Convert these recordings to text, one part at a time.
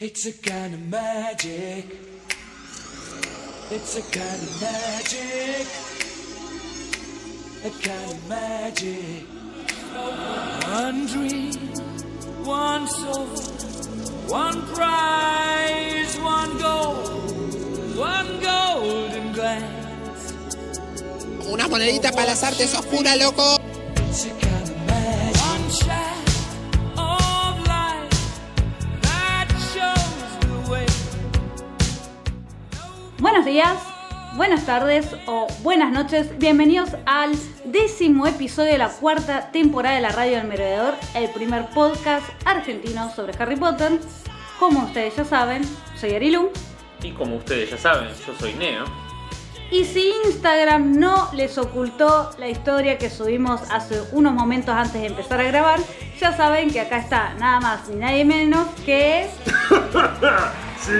It's a kind of magic. It's a kind of magic. A kind of magic. One dream, one soul, one prize, one goal, one golden glance. Una monedita para las artes oscuras, loco. Buenos días, buenas tardes o buenas noches. Bienvenidos al décimo episodio de la cuarta temporada de la Radio del Merodeador, el primer podcast argentino sobre Harry Potter. Como ustedes ya saben, soy Arilu. Y como ustedes ya saben, yo soy Neo. Y si Instagram no les ocultó la historia que subimos hace unos momentos antes de empezar a grabar, ya saben que acá está nada más ni nadie menos que Sí,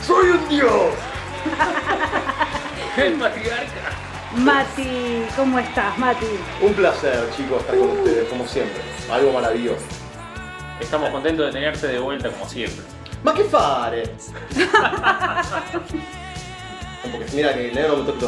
soy un dios. El patriarca. Mati. ¿Cómo estás, Mati? Un placer, chicos, estar con ustedes, como siempre. Algo maravilloso. Estamos contentos de tenerte de vuelta como siempre. Ma che fare? Porque mira que el negro me los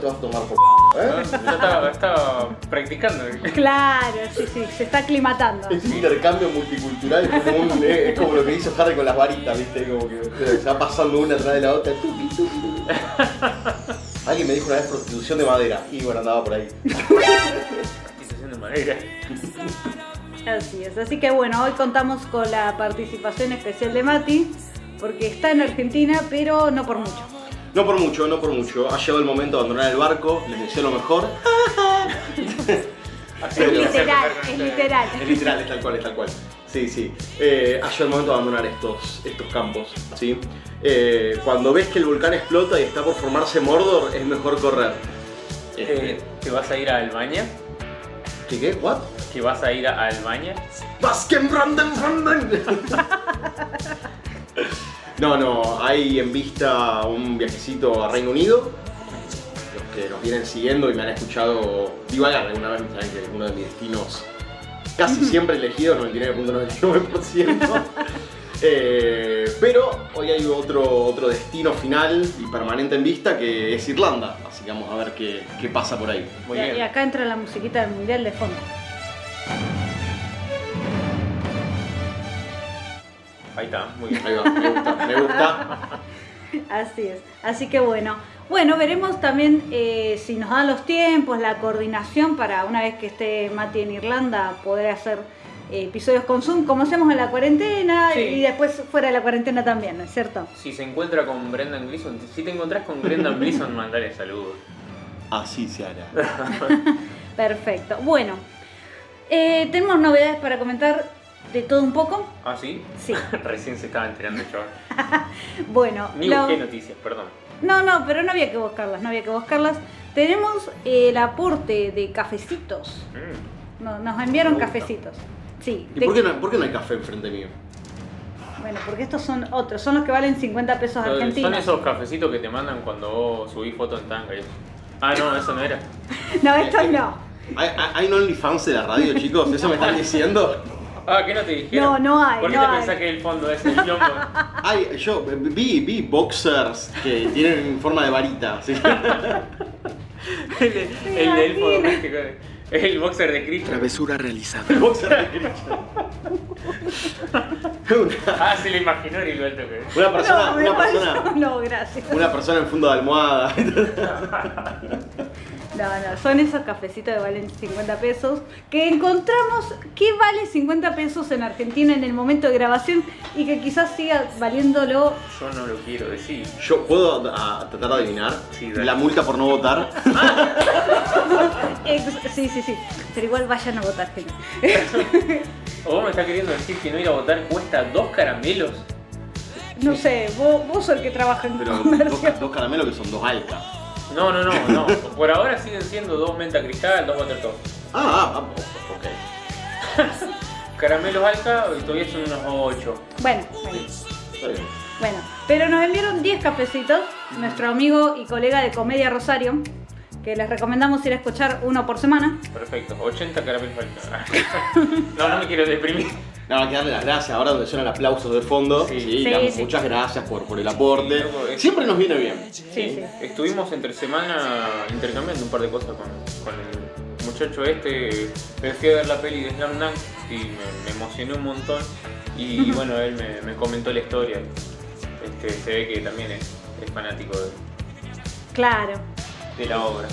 te vas a tomar por Ya ¿eh? estaba, estaba practicando. Claro, sí, sí, se está aclimatando. Ese intercambio multicultural es como, un- eh, es como lo que hizo Harry con las varitas, ¿viste? Como que se va pasando una atrás de la otra. Alguien me dijo una vez prostitución de madera. Y bueno, andaba por ahí. Practicación de madera. Así es, así que bueno, hoy contamos con la participación especial de Mati, porque está en Argentina, pero no por mucho. No por mucho, no por mucho. Ha llegado el momento de abandonar el barco. Les deseo lo mejor. Es literal, es literal. Es literal, es tal cual, es tal cual. Sí, sí. Eh, ha llegado el momento de abandonar estos, estos campos, ¿sí? Eh, cuando ves que el volcán explota y está por formarse Mordor, es mejor correr. Eh, ¿Que vas a ir a Almaña? ¿Qué qué? ¿What? ¿Que vas a ir a Almaña? ¡Basken Branden Branden! No, no, hay en vista un viajecito a Reino Unido. Los que nos vienen siguiendo y me han escuchado divagar alguna vez, saben que es uno de mis destinos casi siempre elegidos, 99.99%. Eh, pero hoy hay otro, otro destino final y permanente en vista que es Irlanda. Así que vamos a ver qué, qué pasa por ahí. Muy y, y bien. acá entra la musiquita del mundial de fondo. Ahí está, muy bien. Ahí va, me gusta, me gusta. Así es. Así que bueno. Bueno, veremos también eh, si nos dan los tiempos, la coordinación para una vez que esté Mati en Irlanda poder hacer eh, episodios con Zoom como hacemos en la cuarentena Sí. y después fuera de la cuarentena también, ¿no es cierto? Si se encuentra con Brendan Gleeson, si te encontrás con Brendan Gleeson, mandale saludos. Así se hará. Perfecto. Bueno, eh, tenemos novedades para comentar de todo un poco. ¿Ah, sí? Sí. Recién se estaba enterando el chaval. Bueno, Ni lo- busqué noticias, perdón. no, no, pero no había que buscarlas, no había que buscarlas. Tenemos eh, el aporte de cafecitos. Mm. No- nos enviaron cafecitos. Sí. ¿Y de- por qué, no, por qué no hay café enfrente mío? Bueno, porque estos son otros, son los que valen 50 pesos Son argentinos. esos cafecitos que te mandan cuando vos subís foto en tanga y eso. Ah, no, eso no era. No, estos no. ¿Hay, hay, hay un OnlyFans de la radio, chicos? ¿Eso me están diciendo? Ah, ¿qué no te dijeron? No, no hay, ¿Por qué no te hay. pensás que el fondo es el lombo? Ay, yo vi, vi boxers que tienen forma de varita. ¿sí? el, el del elfo doméstico. El boxer de Cristo. Travesura realizada. El boxer de Cristo. Ah, se lo imaginó lo alto que es. una persona, no, una persona, no, gracias. una persona en fondo de almohada. No, no, son esos cafecitos que valen 50 pesos. Que encontramos que vale 50 pesos en Argentina en el momento de grabación y que quizás siga valiéndolo. Yo no lo quiero decir. Yo puedo a- tratar de adivinar Sí, la multa por no votar. Sí, sí, sí. Pero igual vayan a votar, gente. ¿O vos me estás queriendo decir que no ir a votar cuesta dos caramelos? No sé, vos, vos sos el que trabaja en Pero dos, dos caramelos que son dos alcas. No, no, no, no. Por ahora siguen siendo dos menta cristal, dos water top. Ah, ah, ok. Caramelos alca y todavía son unos 8. Bueno, bueno. Está bien. Bueno, pero nos enviaron 10 cafecitos, nuestro amigo y colega de Comedia Rosario, que les recomendamos ir a escuchar uno por semana. Perfecto, 80 caramelos. No, no me quiero deprimir. No, hay que darle las gracias ahora donde suenan aplausos de fondo. Sí. Sí, Sí, damos sí. muchas gracias por, por el aporte. Sí, loco, es- Siempre nos viene bien. Sí, sí. Estuvimos entre semana intercambiando un par de cosas con, con el muchacho este. Me fui a ver la peli de Slam Dunk y me, me emocioné un montón. Y bueno, él me, me comentó la historia. Este, se ve que también es, es fanático de, Claro. De la obra.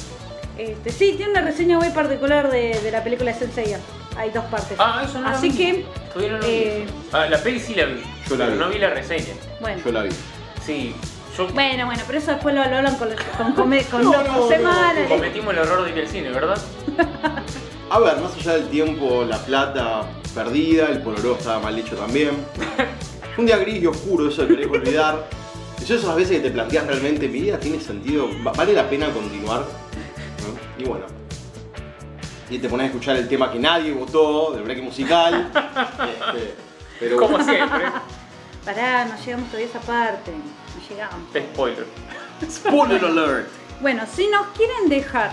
Este, sí, tiene una reseña muy particular de, de la película Sensei. Hay dos partes. Ah, eso no lo Así vi. que, Todavía no lo eh, vi. Ah, la peli sí la vi. Yo la pero vi. no vi la reseña. bueno. Yo la vi. Sí, yo Bueno, bueno, pero eso después lo hablan con, con, come- con No, los no, no. semanas. cometimos el error de ir al cine, ¿verdad? A ver, más allá del tiempo, la plata perdida, el poloró estaba mal hecho también. Un día gris y oscuro, eso que querés olvidar. Y son esas veces que te planteas realmente, mi vida tiene sentido, Va- vale la pena continuar. ¿No? Y bueno. Y te pones a escuchar el tema que nadie votó, del break musical. Este, pero Como bueno. siempre. Pará, no llegamos todavía a esa parte. No llegamos. Spoiler. Spoiler alert. Bueno, si nos quieren dejar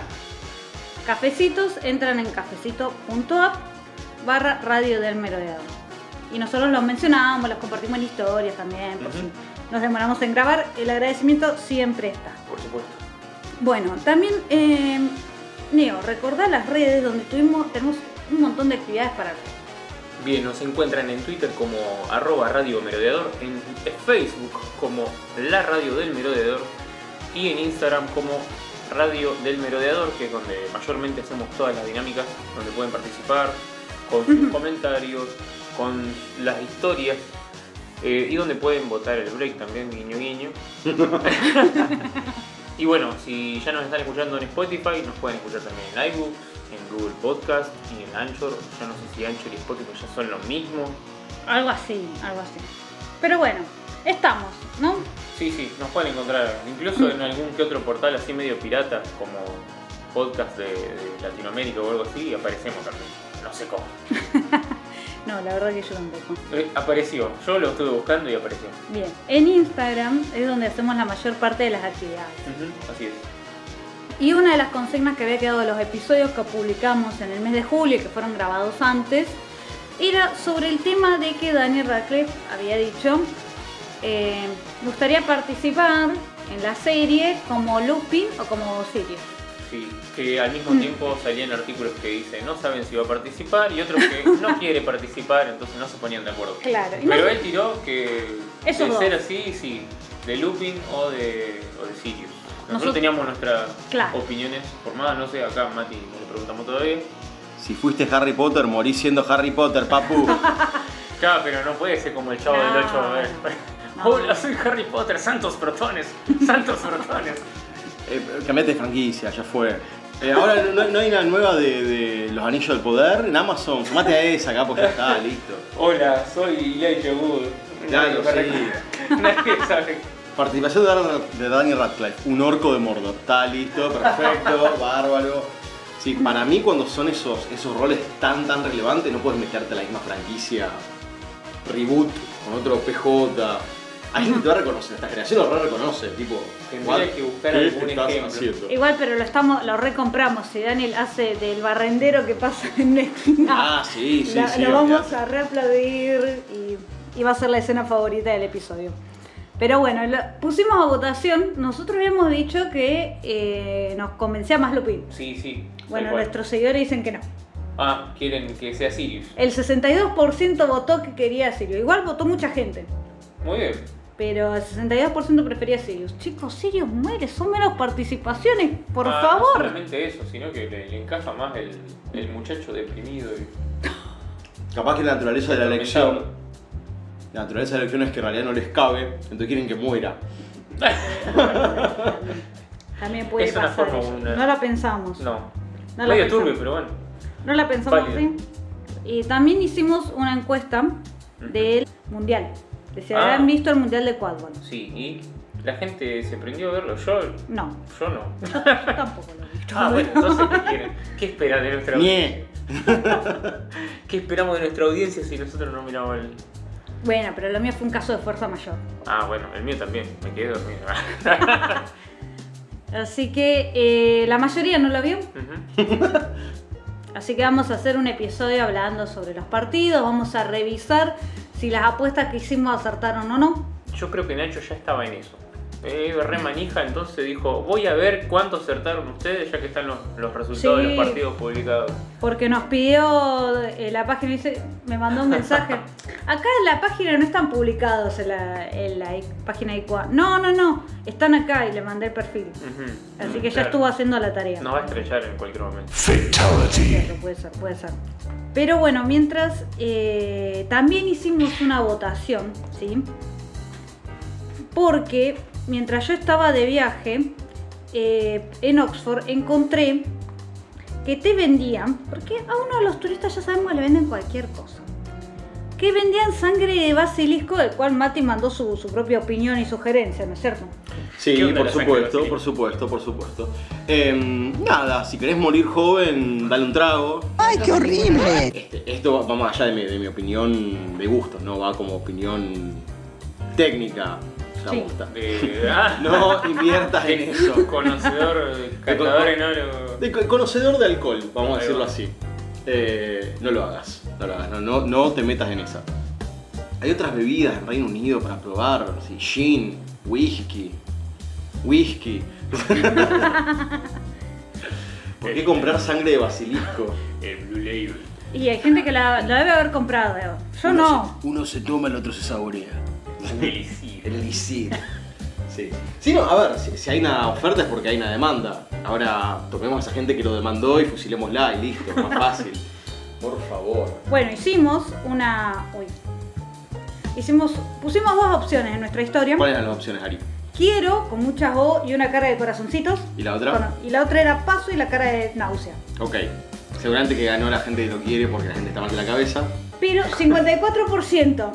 cafecitos, entran en cafecito.app barra radio del merodeador. Y nosotros los mencionamos, los compartimos en historias también, por Ujú. si nos demoramos en grabar, el agradecimiento siempre está. Por supuesto. Bueno, también, eh, Neo, recordá las redes donde tuvimos, tenemos un montón de actividades para hacer. Bien, nos encuentran en Twitter como arroba radio merodeador, en Facebook como la radio del merodeador y en Instagram como radio del merodeador, que es donde mayormente hacemos todas las dinámicas, donde pueden participar con sus comentarios, con las historias eh, y donde pueden votar el break también, guiño guiño. y bueno, si ya nos están escuchando en Spotify, nos pueden escuchar también en iBooks, en Google Podcast y en Anchor. Yo no sé si Anchor y Spotify ya son lo mismo. Algo así, algo así. Pero bueno, estamos, ¿no? Sí, sí, nos pueden encontrar incluso en algún que otro portal así medio pirata, como podcast de, de Latinoamérica o algo así, y aparecemos también. No sé cómo. No, la verdad que yo tampoco. Eh, apareció, yo lo estuve buscando y apareció. Bien, en Instagram es donde hacemos la mayor parte de las actividades. Así es. Y una de las consignas que había quedado de los episodios que publicamos en el mes de julio, y que fueron grabados antes, era sobre el tema de que Daniel Radcliffe había dicho, eh, gustaría participar en la serie como Lupin o como Sirius. Sí, que al mismo tiempo salían artículos que dicen no saben si va a participar y otros que no quiere participar, entonces no se ponían de acuerdo. Claro, Pero él tiró que de dos. ser así, sí, de Lupin o de, o de Sirius. Nosotros Nosotros- teníamos nuestras Claro. opiniones formadas, no sé, acá Mati no le preguntamos todavía. Si fuiste Harry Potter, morís siendo Harry Potter, papu. Claro, pero no puede ser como el chavo No, del 8. A ver. no. Hola, soy Harry Potter, santos protones, santos protones. Eh, cambiate de franquicia, ya fue. Eh, ahora no, no hay una nueva de, de Los Anillos del Poder en Amazon. Sumate a esa acá porque ya está, listo. Hola, soy Elijah Wood. Claro, sí. Nadie sabe. Participación de Daniel Radcliffe, un orco de Mordor. Está listo, perfecto, bárbaro. Sí, para mí cuando son esos, esos roles tan tan relevantes no puedes meterte a la misma franquicia reboot con otro PJ. Hay gente que te va a reconocer, esta generación lo re reconoce, tipo. Tendría "What? que buscar ¿Qué algún estás ejemplo". haciendo? Igual, pero lo estamos, lo recompramos. Si Daniel hace del barrendero que pasa en esquina, Ah, sí, sí, la- sí. lo vamos olvidate. a reaplaudir y, y va a ser la escena favorita del episodio. Pero bueno, lo pusimos a votación. Nosotros habíamos dicho que eh, nos convencía más Lupin. Sí, sí. tal Bueno, cual. nuestros seguidores dicen que no. Ah, quieren que sea Sirius. El 62% votó que quería a Sirius. Igual votó mucha gente. Muy bien. Pero el 62% prefería a Sirius. Chicos, Sirius muere, son menos participaciones, por Ah, No favor. solamente eso, sino que le, le encaja más el, el muchacho deprimido. Y... Capaz que la naturaleza de la elección. La naturaleza de la elección es que en realidad no les cabe, entonces quieren que muera. También puede Es una forma, una- No la pensamos. No. No la Medio pensamos. turbio, pero bueno. No la pensamos Válido. Y también hicimos una encuesta del mundial. De si Ah. visto el mundial de Quadball. Sí, y la gente se prendió a verlo. Yo, No, yo no. yo tampoco lo vi. Ah, bueno, entonces, ¿qué quieren? ¿Qué esperan de nuestra ¡Nie! ¿Qué esperamos de nuestra audiencia si nosotros no miramos el. Bueno, pero lo mío fue un caso de fuerza mayor. Ah, bueno, el mío también. Me quedé dormido. Así que eh, la mayoría no la vio. Ujú. Así que vamos a hacer un episodio hablando sobre los partidos, vamos a revisar si las apuestas que hicimos acertaron o no. Yo creo que Nacho ya estaba en eso. Eh, re manija, entonces dijo, voy a ver cuánto acertaron ustedes ya que están los, los resultados de los partidos publicados. Porque nos pidió eh, la página, dice, me mandó un mensaje. Acá en la página no están publicados en la, en la i- página de ICUA. No, no, no, están acá y le mandé el perfil. Así que ya estuvo haciendo la tarea. Nos va a estrellar en cualquier momento. Cierto, puede ser, puede ser. Pero bueno, mientras eh, también hicimos una votación, ¿sí? Porque mientras yo estaba de viaje eh, en Oxford encontré que te vendían, porque a uno de los turistas ya sabemos que le venden cualquier cosa, que vendían sangre de basilisco, del cual Mati mandó su, su propia opinión y sugerencia, ¿no es cierto? Sí, ¿Qué onda por supuesto, por supuesto, por supuesto. Em, nada, si querés morir joven, dale un trago. ¡Ay, qué horrible! Este, esto va más allá de mi, de mi opinión de gustos, no va como opinión técnica. Sí. De, ah, No inviertas en eso. Conocedor, catador enólogo. De co- conocedor de alcohol, vamos a decirlo va. así. Eh, no lo hagas, no lo hagas, no, no, no te metas en esa. Hay otras bebidas en Reino Unido para probar, así, gin, whisky, whisky. ¿Por qué comprar sangre de basilisco? El Blue Label. Y hay gente que la, la debe haber comprado. Yo no. uno se toma, el otro se saborea. Delicioso. El elixir. Sí. Sí, no, a ver, si, si hay una oferta es porque hay una demanda. Ahora tomemos a esa gente que lo demandó y fusilémosla y listo, más fácil. Por favor. Bueno, hicimos una. Uy. Hicimos. Pusimos dos opciones en nuestra historia. ¿Cuáles eran las opciones, Ari? Quiero, con muchas O y una cara de corazoncitos. ¿Y la otra? Bueno, y la otra era paso y la cara de náusea. Ok. Seguramente que ganó la gente que lo quiere porque la gente está mal de la cabeza. Pero 54%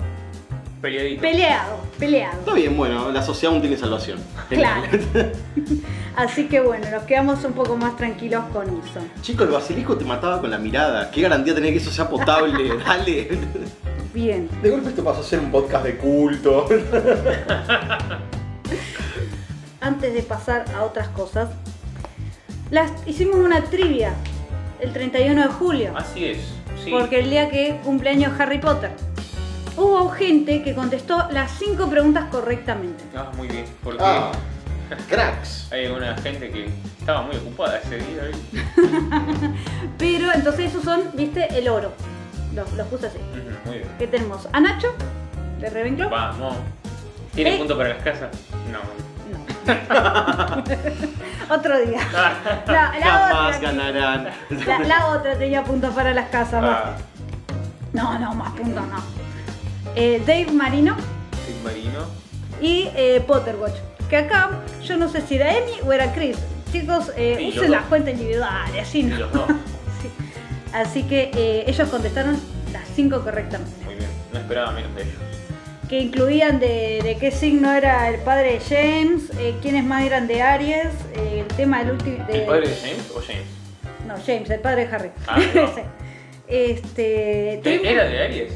Peleadito. peleado, peleado. Está bien, bueno, la sociedad aún tiene salvación. Claro. Así que bueno, nos quedamos un poco más tranquilos con eso. Chico, el basilisco te mataba con la mirada. ¿Qué garantía tenés que eso sea potable? Dale. Bien. De golpe esto pasó a ser un podcast de culto. Antes de pasar a otras cosas, las, hicimos una trivia el 31 de julio. Así es. Sí. Porque el día que cumpleaños Harry Potter. Hubo gente que contestó las cinco preguntas correctamente. Ah, muy bien. Porque Ah, cracks. hay una gente que estaba muy ocupada ese día. ¿viste? Pero entonces esos son, viste, el oro. Los, los puse así. Ujú, Muy bien. ¿Qué tenemos? A Nacho, de Ravenclaw. Vamos. ¿Tiene Eh. punto para las casas? No. No. Otro día. La, la Jamás otra, ganarán. la, la otra tenía puntos para las casas. más. Ah, No, no, más puntos no. Eh, Dave Marino el marino. y eh, Potterwatch. Que acá yo no sé si era Emi o era Chris. Chicos, eh, usen las cuentas individuales, así Y no. los dos. Sí. Así que eh, ellos contestaron las cinco correctamente. Muy bien. No esperaba menos de ellos. Que incluían de, de qué signo era el padre de James, eh, quiénes más eran de Aries, el tema del último. ¿El padre de James o James? No, James, el padre de Harry. Ah, no. Este. ¿Era de Aries?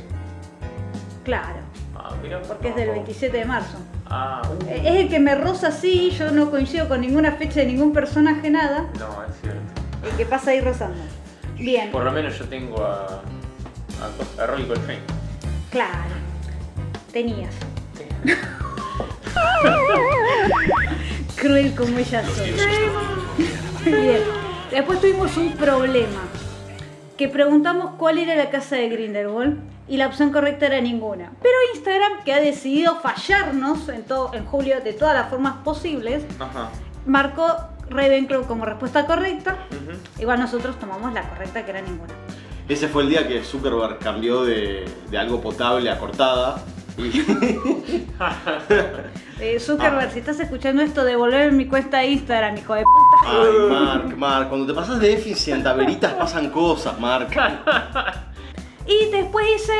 Claro, Ah, mira. porque es del 27 de marzo. Ah, uh, Eh, Es el que me roza así, yo no coincido con ninguna fecha de ningún personaje, nada. no, es cierto. El que pasa ahí rozando. Bien, Por lo menos yo tengo a. a, a Rolly Coltrane. claro. Tenías. Cruel como ella soy. Bien. Después tuvimos un problema. Que preguntamos cuál era la casa de Grindelwald y la opción correcta era ninguna. Pero Instagram, que ha decidido fallarnos en, todo, en julio de todas las formas posibles, Ajá. marcó Ravenclaw como respuesta correcta. Igual nosotros tomamos la correcta, que era ninguna. Ese fue el día que Zuckerberg cambió de, de algo potable a cortada. Eh, Zuckerberg, si estás escuchando esto, devolver mi cuenta de Instagram, hijo de puta. Ay, Mark, Mark, cuando te pasas de Efficient a Veritas pasan cosas, Mark. Y después hice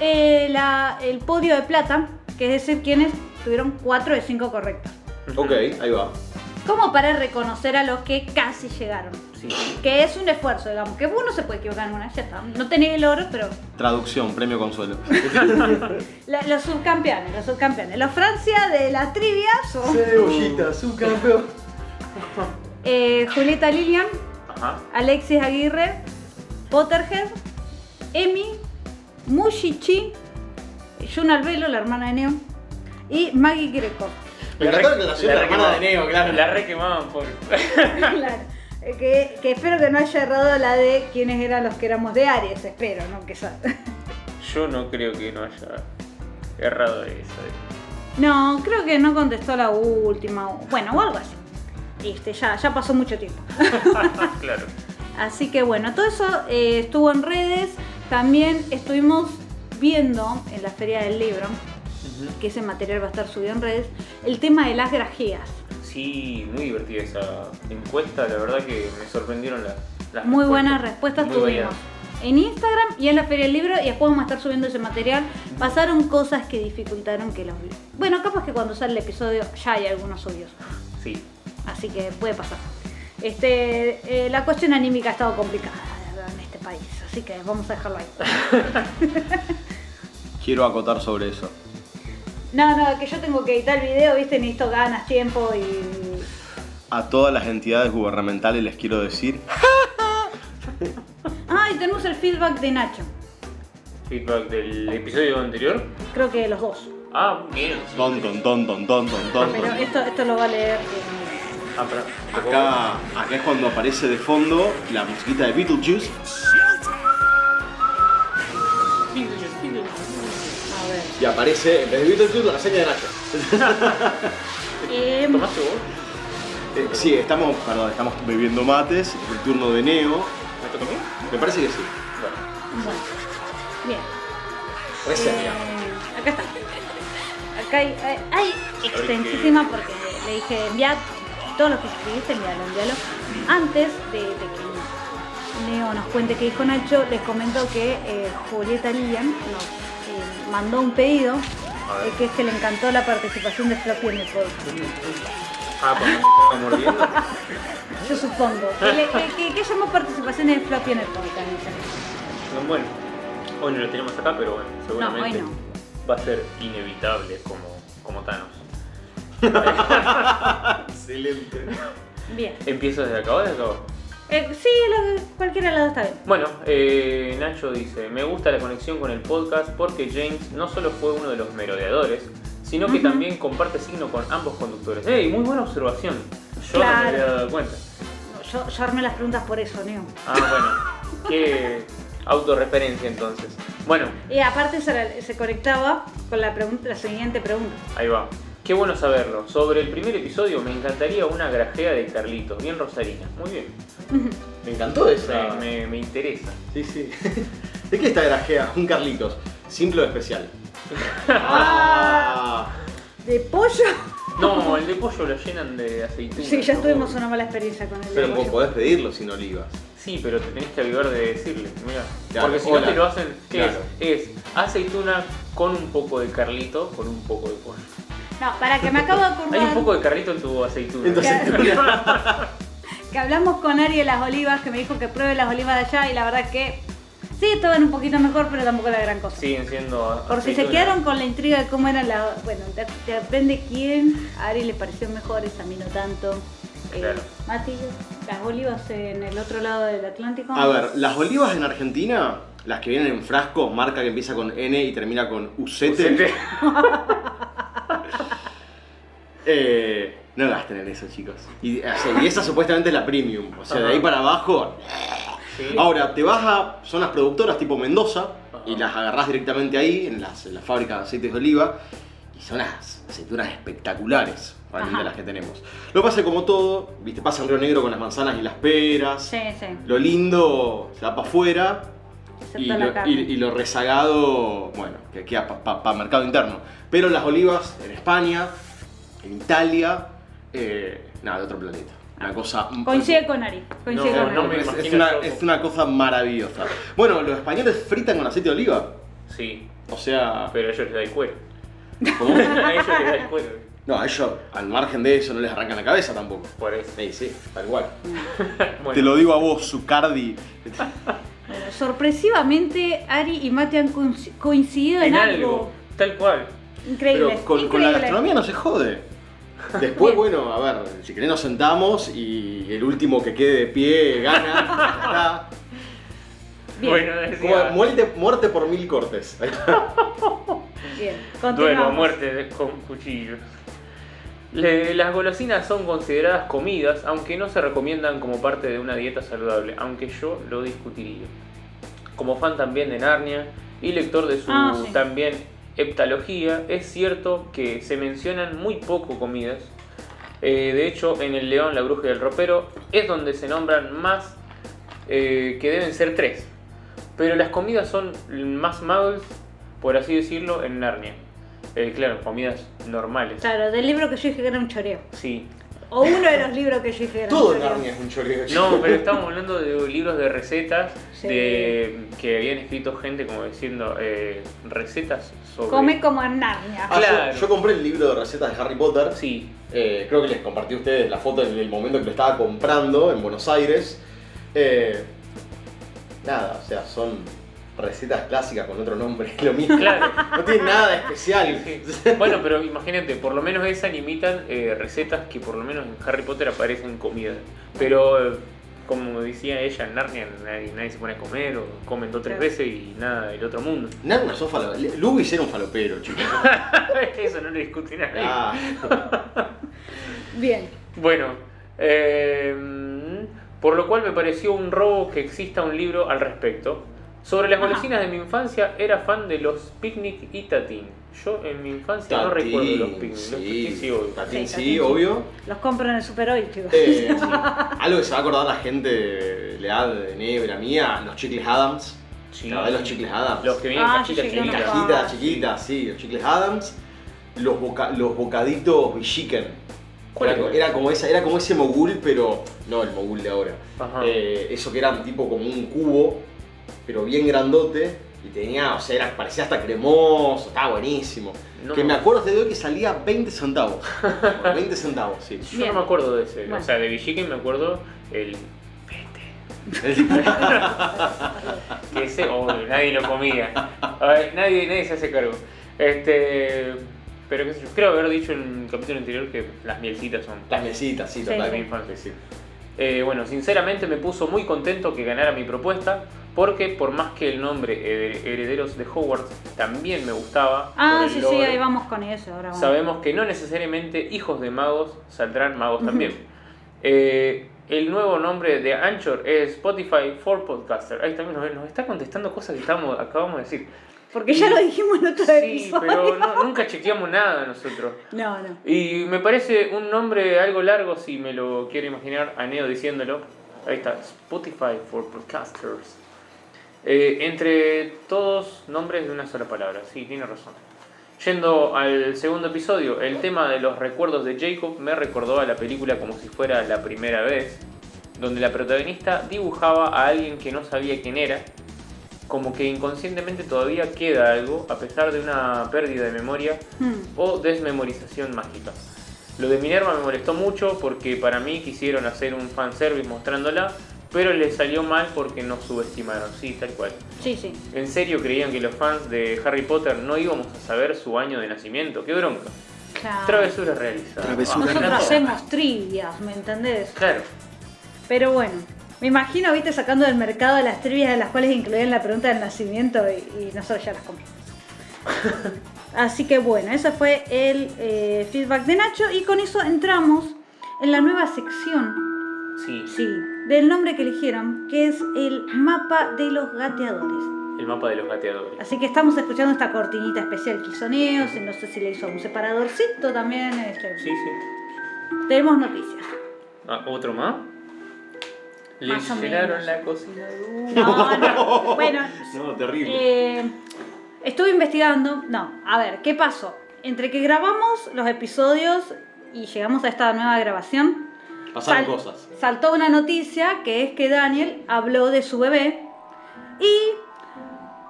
eh, la- el podio de plata, que es decir, quienes tuvieron 4 de 5 correctas. Ok, ahí va. Como para reconocer a los que casi llegaron. Sí. Que es un esfuerzo, digamos, que uno se puede equivocar en una, ya está. No tenés el oro, pero Traducción, premio consuelo. la- los subcampeones, los subcampeones. Los Francia de la trivia son Cebollita, su campeón. eh, Julieta Lilian, Ajá. Alexis Aguirre Potterhead, Emi, Mushichi, Jun Albelo, la hermana de Neo, y Maggie Greco. La de la hermana quemaban. de Neo, claro. La re quemaban por. Claro. Eh, Que, que espero que no haya errado la de quiénes eran los que éramos de Aries, espero, ¿no? Que sa- Yo no creo que no haya errado eso. eh. No, creo que no contestó la última, bueno, o algo así. Este, ya, ya pasó mucho tiempo. claro. Así que bueno, todo eso eh, estuvo en redes. También estuvimos viendo en la Feria del Libro, que ese material va a estar subido en redes, el tema de las grajeas. Sí, muy divertida esa encuesta. La verdad que me sorprendieron las, las Muy buenas respuestas Muy tuvimos. En Instagram y en la Feria del Libro y después vamos a estar subiendo ese material. Pasaron cosas que dificultaron que los... Bueno, capaz que cuando sale el episodio ya hay algunos subidos. Sí. Así que puede pasar. Este, eh, la cuestión anímica ha estado complicada en este país, así que vamos a dejarlo ahí. Quiero acotar sobre eso. No, no, que yo tengo que editar el video, viste, necesito ganas, tiempo y. A todas las entidades gubernamentales les quiero decir, Ah, y tenemos el feedback de Nacho. Feedback del episodio anterior. Creo que los dos. Ah, bien. sí. ton, ton, ton, ton, ton, ton, ton, Pero esto, esto lo va a leer. eh, Ah, pará. Acá, acá es cuando aparece de fondo la musiquita de Beetlejuice. Y aparece, en vez de Beetlejuice, la reseña de Nacho. Em, ¿Tomaste vos? Eh, sí, estamos, perdón, estamos bebiendo mates, es el turno de Neo. ¿Me parece que sí. Bueno. bueno. Bien. Reseña. Eh, acá está. Acá hay, hay, hay extensísima porque le dije enviar todo lo que escribiste, envialo, envialo. Antes de, de que Leo nos cuente qué dijo Nacho, les comento que eh, Julieta Lilian nos eh, mandó un pedido, eh, que es que le encantó la participación de Floppy en el podcast. Ah, mordiendo. Yo supongo. Que haya más participación de Floppy en el podcast. Bueno, hoy no lo tenemos acá, pero bueno, seguramente hoy no. va a ser inevitable como, como Thanos. Excelente. Bien. ¿Empiezo desde acá o desde acá? Eh, sí, lo- cualquiera de los dos está bien. Bueno, eh, Nacho dice, me gusta la conexión con el podcast porque James no solo fue uno de los merodeadores, sino que también comparte signo con ambos conductores. ¡Ey! Muy buena observación. Yo no me había dado cuenta. Yo, yo armé las preguntas por eso, Neo. Ah, bueno. Qué autorreferencia entonces. Bueno, Y aparte se, se conectaba con la, pregunta, la siguiente pregunta. ahí va. Qué bueno saberlo. Sobre el primer episodio me encantaría una grajea de Carlitos, bien rosarina. Muy bien. Me encantó esa. Me, me- me interesa. Sí, sí. ¿De qué está grajea? Un Carlitos. Simple o especial. Ah. ¿De pollo? No, el de pollo lo llenan de aceitunas. Sí, ya tuvimos una mala experiencia con el de Pero vos pollo. podés pedirlo sin olivas. Sí, pero te tenés que avivar de decirle, mira. Claro, Porque si hola. no te lo hacen, ¿qué Claro. es? Es aceituna con un poco de carlito, con un poco de pollo. No, para que me acabo de Hay acordar un poco de carlito en tu aceituna. En tu aceituna. que hablamos con Ari de las olivas, que me dijo que pruebe las olivas de allá y la verdad que sí, estaban un poquito mejor, pero tampoco la gran cosa. Siguen siendo. Por si se quedaron con la intriga de cómo eran las... Bueno, de- depende quién. A Ari le pareció mejores, a mí no tanto. Eh, Claro. Mati, las olivas en el otro lado del Atlántico. A ver, las olivas en Argentina, las que vienen en frasco, marca que empieza con N y termina con Ucete. Ucete. Eh, no gasten en eso, chicos. Y, o sea, y esa supuestamente es la premium. O sea, de ahí para abajo. Sí. Ahora, te vas a zonas productoras tipo Mendoza y las agarrás directamente ahí, en las, en las fábricas de aceites de oliva. Y son unas aceitunas espectaculares, realmente Ajá. las que tenemos. Lo pasa como todo, viste, pasa en Río Negro con las manzanas y las peras. Sí, sí. Lo lindo se va para afuera. Y lo, y- y lo rezagado, bueno, que queda para mercado interno. Pero las olivas en España, en Italia, eh, nada, de otro planeta. Una cosa. Coincide con Ari. Coincide No, con no Ari. me es, es una, es una cosa maravillosa. Bueno, los españoles fritan con aceite de oliva. Sí, O sea. pero a ellos les da el cuero. ¿cómo? a ellos les da el cuero. No, a ellos, al margen de eso, no les arrancan la cabeza tampoco. Por eso. Sí, sí, tal cual. Bueno, Te lo digo a vos, Zucardi. Bueno, sorpresivamente, Ari y Mati han coinc- coincidido en, en algo. algo. Tal cual. Increíble. Pero con, con la gastronomía no se jode. Después, Bien. bueno, a ver, si querés nos sentamos y el último que quede de pie gana. ya está. Bien, Bueno, decía, muerte, muerte por mil cortes. Bien. duelo, muerte con cuchillos. Le- las golosinas son consideradas comidas, aunque no se recomiendan como parte de una dieta saludable, aunque yo lo discutiría. Como fan también de Narnia y lector de su Ah, sí. también heptalogía, es cierto que se mencionan muy poco comidas. Eh, de hecho, en El León, la Bruja y el Ropero es donde se nombran más, eh, que deben ser tres. Pero las comidas son más muggles, por así decirlo, en Narnia. Eh, claro, comidas normales. Claro, del libro que yo dije que era un choreo. Sí. O uno de los libros que yo dije que era Todo un en choreo. Narnia es un choreo. No, pero estamos hablando de libros de recetas Sí. de que habían escrito gente como diciendo eh, recetas sobre. Come como en Narnia. Ah, yo- Claro. yo, compré el libro de recetas de Harry Potter. Sí, Eh, creo que les compartí a ustedes la foto en el momento que lo estaba comprando en Buenos Aires. Eh, nada, o sea, son recetas clásicas con otro nombre, lo mismo. claro. No tiene nada de especial. Sí. Bueno, pero imagínate, por lo menos esa limitan eh, recetas que por lo menos en Harry Potter aparecen comida. Pero eh, como decía ella, en Narnia nadie, nadie se pone a comer o comen dos o tres Claro. veces y nada del otro mundo. Narnia son faloperos. Lubis era un falopero, chicos. Eso no lo discute nadie. Ah, Bien. Bueno, eh, por lo cual me pareció un robo que exista un libro al respecto. Sobre las golosinas de mi infancia, era fan de los picnic y tatín. Yo en mi infancia no recuerdo los picnic. los Sí, tatín sí, obvio. Tatín Sí, sí, Tatín sí. obvio. Los compro en el Super Hoy, chicos. Eh, algo que se va a acordar la gente de la edad de Nebra mía, los chicles Adams. Sí. ¿La verdad los chicles Adams? Los que vienen Ah, en cajitas chiquitas. cuantos. cajita chiquita, sí, los chicles Adams. Los, boca- los bocaditos. ¿Cuál Era, era como esa, era como ese mogul, pero no el mogul de ahora. Ajá. Eh, eso que eran tipo como un cubo, pero bien grandote. Y tenía, o sea, era, parecía hasta cremoso, estaba buenísimo. No que me- me acuerdo de hoy que salía 20 centavos. 20 centavos, sí. Yo Bien. no me acuerdo de ese. Bueno. O sea, de Villiquen me acuerdo el. Vete. que ese, obvio, nadie lo comía. A ver, nadie, nadie se hace cargo. Este. Pero qué sé yo, creo haber dicho en el capítulo anterior que las mielcitas son Las mesitas, sí, infancia, sí. Eh, bueno, sinceramente me puso muy contento que ganara mi propuesta, porque por más que el nombre Her- Herederos de Hogwarts también me gustaba, Ah, sí, sí, ahí vamos con eso. Ahora vamos. sabemos que no necesariamente hijos de magos saldrán magos también. Eh, el nuevo nombre de Anchor es Spotify for Podcaster. Ahí también nos, nos está contestando cosas que estamos, acabamos de decir. Porque ya lo dijimos en otro Sí, episodio. pero no- nunca chequeamos nada nosotros. No, no. Y me parece un nombre algo largo, si me lo quiero imaginar, a Neo diciéndolo. Ahí está, Spotify for Podcasters. Eh, entre todos nombres de una sola palabra, sí, tiene razón. Yendo al segundo episodio, el tema de los recuerdos de Jacob me recordó a la película como si fuera la primera vez, donde la protagonista dibujaba a alguien que no sabía quién era, como que inconscientemente todavía queda algo, a pesar de una pérdida de memoria Hmm. o desmemorización mágica. Lo de Minerva me molestó mucho porque para mí quisieron hacer un fanservice mostrándola, pero les salió mal porque nos subestimaron, sí, tal cual. Sí, sí. ¿En serio creían que los fans de Harry Potter no íbamos a saber su año de nacimiento? ¡Qué bronca! Claro. Travesura realizada. Travesura Ah, Nosotros no. hacemos trivias, ¿me entendés? Claro. Pero bueno, me imagino, viste, sacando del mercado las trivias de las cuales incluían la pregunta del nacimiento y, y nosotros ya las compramos. Así que bueno, ese fue el eh, feedback de Nacho y con eso entramos en la nueva sección, Sí, sí, del nombre que eligieron, que es el mapa de los gateadores. el mapa de los gateadores. Así que estamos escuchando esta cortinita especial que hizo no sé si le hizo un separadorcito también. este, Sí, sí. Tenemos noticias. Ah, ¿Otro más? Le Más o llenaron menos. la cocina de No, no. Bueno, No, terrible. Eh, estuve investigando. No, a ver, ¿qué pasó? Entre que grabamos los episodios y llegamos a esta nueva grabación, Pasaron sal- cosas. saltó una noticia que es que Daniel habló de su bebé y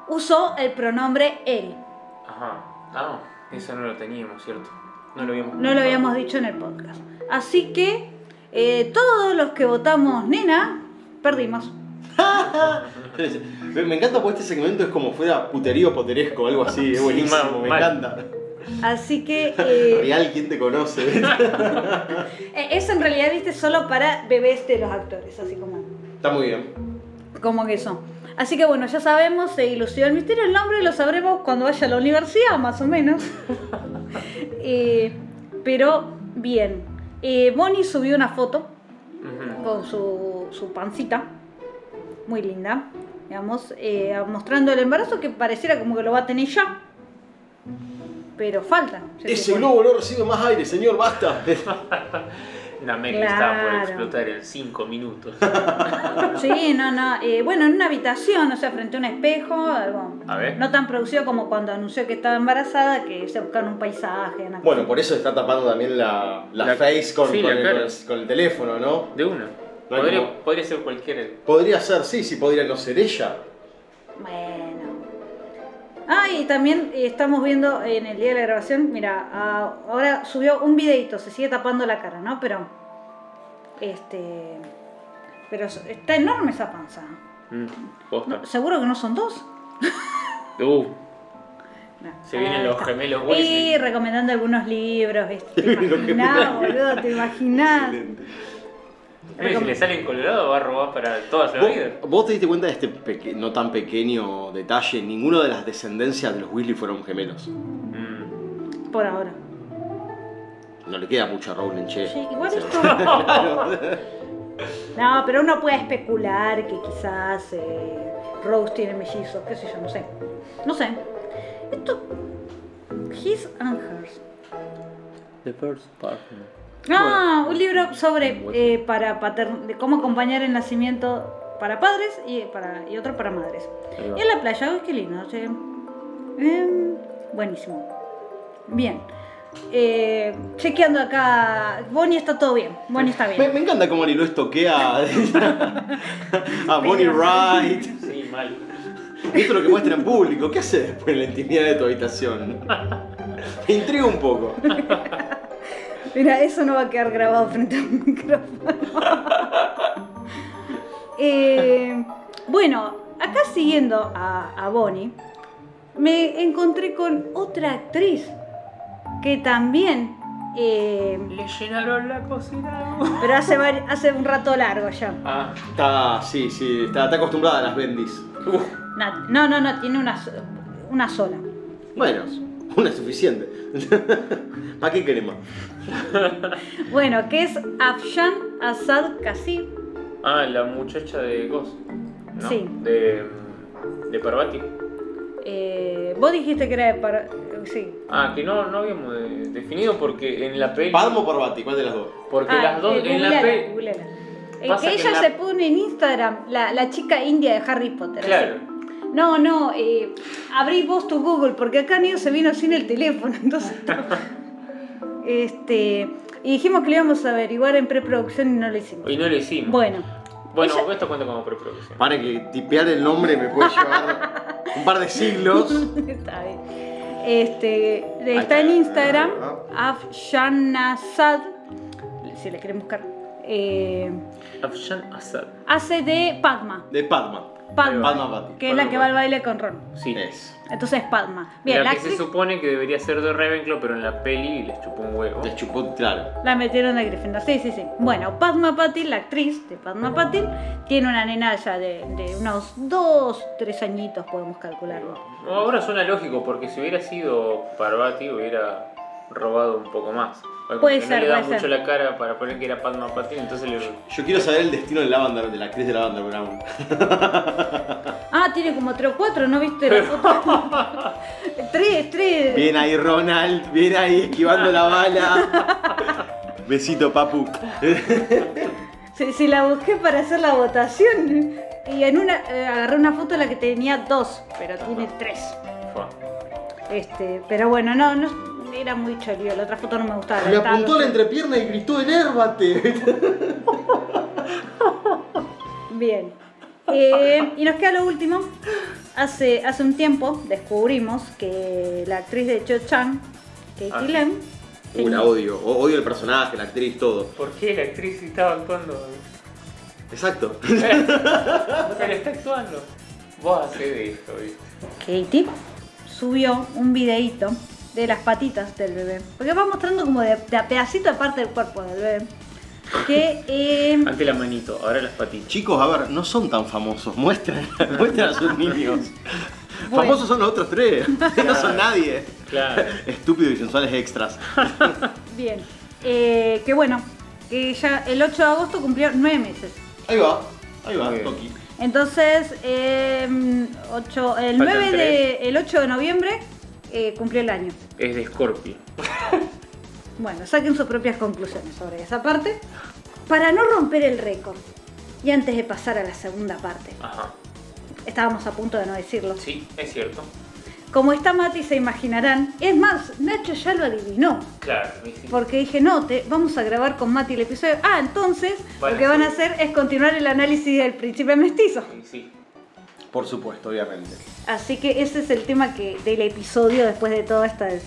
usó el pronombre él. Ajá. Ah, eso no lo teníamos, ¿cierto? No lo habíamos No lo habíamos dicho en el podcast. Así que eh, todos los que votamos nena, perdimos. Me, encanta porque este segmento es como fuera puterío poteresco, algo así, es buenísimo, mal, me mal. encanta. Así que eh, Real, ¿quién te conoce? eh, es en realidad, viste, solo para bebés de los actores, así como... Está muy bien. como que son. Así que bueno, ya sabemos, se ilusió el misterio, el nombre lo sabremos cuando vaya a la universidad, más o menos. Eh, pero bien, Eh, Bonnie subió una foto con su, su pancita, muy linda, digamos, eh, mostrando el embarazo que pareciera como que lo va a tener ya. Pero falta. se Ese supone. globo no recibe más aire, señor, basta. Una mega que estaba por Claro. explotar en 5 minutos. Sí, no, no. eh, bueno, en una habitación, o sea, frente a un espejo, algo. A ver. No tan producido como cuando anunció que estaba embarazada, que se buscaron un paisaje. una Bueno, cosa. por eso está tapando también la, la, La- face con, sí, con la el, cara. con el- con el teléfono, ¿no? De una. No Podría, como- podría ser cualquier. Podría ser, sí, sí, podría no ser ella. Bueno. Ah, y también eh, estamos viendo en el día de la grabación, mira, ah, ahora subió un videito, se sigue tapando la cara, ¿no? Pero, este, pero es- está enorme esa panza. Mm. No, Seguro que no son dos. Uh, No. se vienen los gemelos Y Weasley. recomendando algunos libros, ¿viste? ¿Te Los imaginás, boludo? ¿Te imaginás? Excelente. Si le salen colorado va a robar para toda su vida. ¿Vos, vos te diste cuenta de este peque- no tan pequeño detalle? Ninguno de las descendencias de los Weasley fueron gemelos. Mm. Por ahora. No le queda mucho a Rowling, che. Sí, igual esto. No, pero uno puede especular que quizás eh, Rose tiene mellizos, qué sé yo, no sé. No sé. Esto. His and Hers. The first partner. Ah, un libro sobre eh, para de cómo acompañar el nacimiento para padres y, para, y otro para madres. Y en la playa, uy, qué lindo. Em, buenísimo. Bien. Eh, chequeando acá. Bonnie está todo bien. Bonnie está Me, bien. me encanta cómo Lilo estoquea a Bonnie Wright. Sí, mal. Esto es lo que muestra en público. ¿Qué hace después en la intimidad de tu habitación? Me intriga un poco. Mira, eso no va a quedar grabado frente a un micrófono. Eh, bueno, acá siguiendo a, a Bonnie, me encontré con otra actriz que también, eh, Le llenaron la cocina. pero hace, hace un rato largo ya. Ah, Está, sí, sí, está, está acostumbrada a las bendis. No, no, no, tiene una, una sola. Bueno, una es suficiente. ¿Para qué queremos? Bueno, que es Afshan Assad Kazi. ah, la muchacha de Ghost. ¿no? Sí. De, de Parvati. Eh, vos dijiste que era de para... Sí. Ah, que no, no habíamos de- definido porque en la peli. ¿Padmo o Parvati? ¿Cuál de las dos? Porque Ah, las dos eh, en la peli. Eh, que que ella en la- se pone en Instagram, la, la chica india de Harry Potter. Claro. así. No, no, eh, abrí vos tu Google, porque acá Neo se vino sin el teléfono, entonces. este. Y dijimos que lo íbamos a averiguar en preproducción y no lo hicimos. Y no lo hicimos. Bueno, Bueno, ella- esto cuenta como preproducción. Para que tipear el nombre me puede llevar un par de siglos. está bien. Este, está está. en Instagram, Ah. Afshanasad, si la quieren buscar. Eh, Afshan Assad. hace de Padma. De Padma. Padma, Padma Patti. que es la que va al baile con Ron. Sí. Es. Entonces Padma. Bien, la la, que se supone que debería ser de Ravenclaw, pero en la peli les chupó un huevo. Les chupó, claro. la metieron de Gryffindor. Sí, sí, sí. Bueno, Padma Patil, la actriz de Padma Patil, tiene una nena ya de, de unos dos, tres añitos, podemos calcularlo. No, Ahora suena lógico, porque si hubiera sido Parvati hubiera robado un poco más. Porque Puede no ser, le da puede mucho ser. la cara para poner que era Padma Patil, entonces le... Yo quiero saber el destino de Lavender, de la actriz de Lavender Brown. Ah, tiene como tres o cuatro, ¿no viste la foto? tres, tres. Bien ahí Ronald, bien ahí esquivando la bala. Besito, papu. Si, si la busqué para hacer la votación y en una eh, agarré una foto de la que tenía dos, pero tiene tres. Fua. Este, pero bueno, no, no era muy cholío, la otra foto no me gustaba. Me apuntó la entrepierna y gritó, enérvate. Bien. Eh, y nos queda lo último. Hace, hace un tiempo descubrimos que la actriz de Cho Chang, Katie Ah. Lem, Uh, la odio. O- Odio el personaje, la actriz, todo. ¿Por qué la actriz estaba actuando? Exacto. Pero está actuando. Vos hacés de esto, ¿viste? Katie subió un videíto de las patitas del bebé. Porque va mostrando como de, de a pedacito de parte del cuerpo del bebé. que eh, Ante la manito, ahora las patitas. Chicos, a ver, no son tan famosos. Muestren, muestren a sus niños. Bueno. Famosos son los otros tres. Ustedes no son nadie. Claro. Estúpidos y sensuales extras. bien, eh, que bueno, que ya el 8 de agosto cumplió nueve meses. Ahí va, ahí va. Toki. Entonces, eh, ocho- el, Faltan 9 de, el 8 de noviembre eh, cumplió el año. Es de Scorpio. Bueno, saquen sus propias conclusiones sobre esa parte. Para no romper el récord, y antes de pasar a la segunda parte, Ajá. estábamos a punto de no decirlo. Sí, es cierto. Como está Mati, se imaginarán. Es más, Nacho ya lo adivinó. Claro. sí. Porque dije, no, te, vamos a grabar con Mati el episodio. Ah, entonces lo que van a hacer- hacer es continuar el análisis del príncipe mestizo. Sí, sí. Por supuesto, obviamente. Así que ese es el tema que del episodio después de todas estas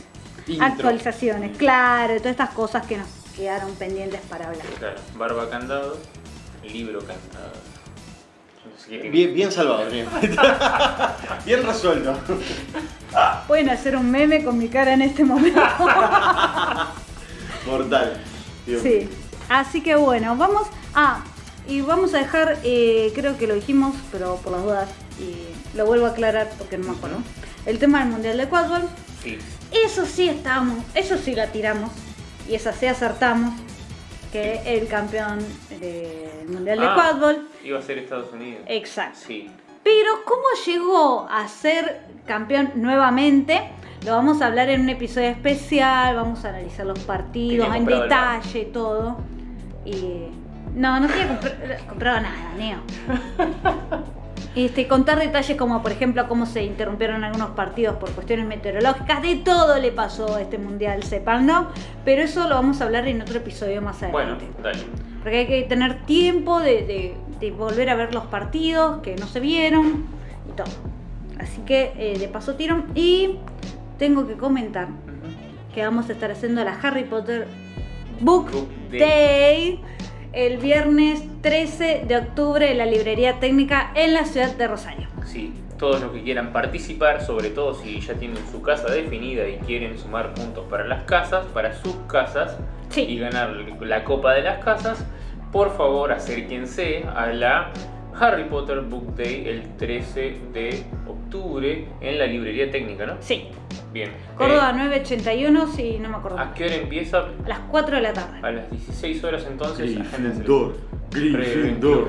Intro. actualizaciones. Claro, todas estas cosas que nos quedaron pendientes para hablar. Claro. Barba candado, libro qué- Bien, bien salvado, bien. bien resuelto. Pueden hacer un meme con mi cara en este momento. Mortal. Dios sí. Así que bueno, vamos a. Y vamos a dejar, eh, creo que lo dijimos, pero por las dudas, y lo vuelvo a aclarar porque no me acuerdo. El tema del Mundial de Quadball. Sí. Eso sí estábamos, eso sí la tiramos. Y esa sí acertamos. Que el campeón del Mundial de Ah, Quadball. Iba a ser Estados Unidos. Exacto. Sí. Pero cómo llegó a ser campeón nuevamente, lo vamos a hablar en un episodio especial, vamos a analizar los partidos en detalle, todo. Y no, no tenía compr- comprado nada, Neo. Este, contar detalles como por ejemplo cómo se interrumpieron algunos partidos por cuestiones meteorológicas, de todo le pasó a este mundial, sepan, ¿no? Pero eso lo vamos a hablar en otro episodio más Bueno, adelante. dale. Porque hay que tener tiempo de, de- de volver a ver los partidos que no se vieron y todo. Así que eh, de paso tiro. Y tengo que comentar que vamos a estar haciendo la Harry Potter Book, Book Day. Day. El viernes 13 de octubre en la librería técnica en la ciudad de Rosario. Sí, todos los que quieran participar, sobre todo si ya tienen su casa definida y quieren sumar puntos para las casas, para sus casas Sí. y ganar la copa de las casas, por favor acérquense a la Harry Potter Book Day el 13 de octubre en la librería técnica, ¿no? Sí. Bien. Córdoba Eh, 981, si no me acuerdo. ¿A qué hora empieza? A las 4 de la tarde. A las 16 horas entonces. Gryffindor. Gryffindor.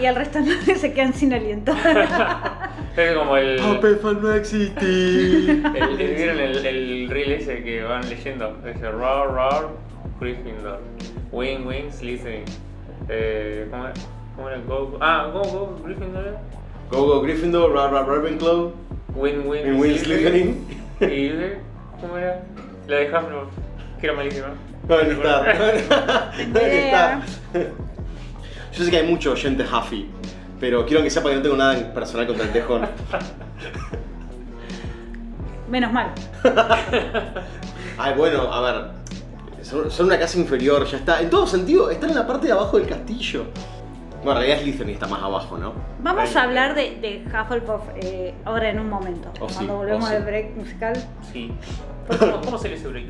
Y al resto no se quedan sin aliento. Es como el... Hufflepuff no existe. El, el- ¿Vieron el, el reel ese que van leyendo? Dice Roar, Roar, Gryffindor. Wing, Wing, Slytherin. Eh, ¿cómo, era? ¿Cómo era? Go, go- ah, Go, Go, Gryffindor. Go Go Gryffindor, Ra Ra Ravenclaw, And Will Slytherin. Y dice, ¿cómo era? La de Hufflepuff, que era malísima. ¿Dónde está? ¿Dónde idea. está? Yo sé que hay mucho oyente Huffy, pero quiero que sepa que no tengo nada en personal contra el tejón. Menos mal. Ay, bueno, a ver. Son, son una casa inferior, ya está. En todo sentido, están en la parte de abajo del castillo. Bueno, en realidad Slytherin está más abajo, ¿no? Vamos Ahí. a hablar de, de Hufflepuff eh, ahora en un momento. Oh, sí, cuando oh, volvemos sí. del break musical. Sí. ¿Cómo, cómo salió ese break?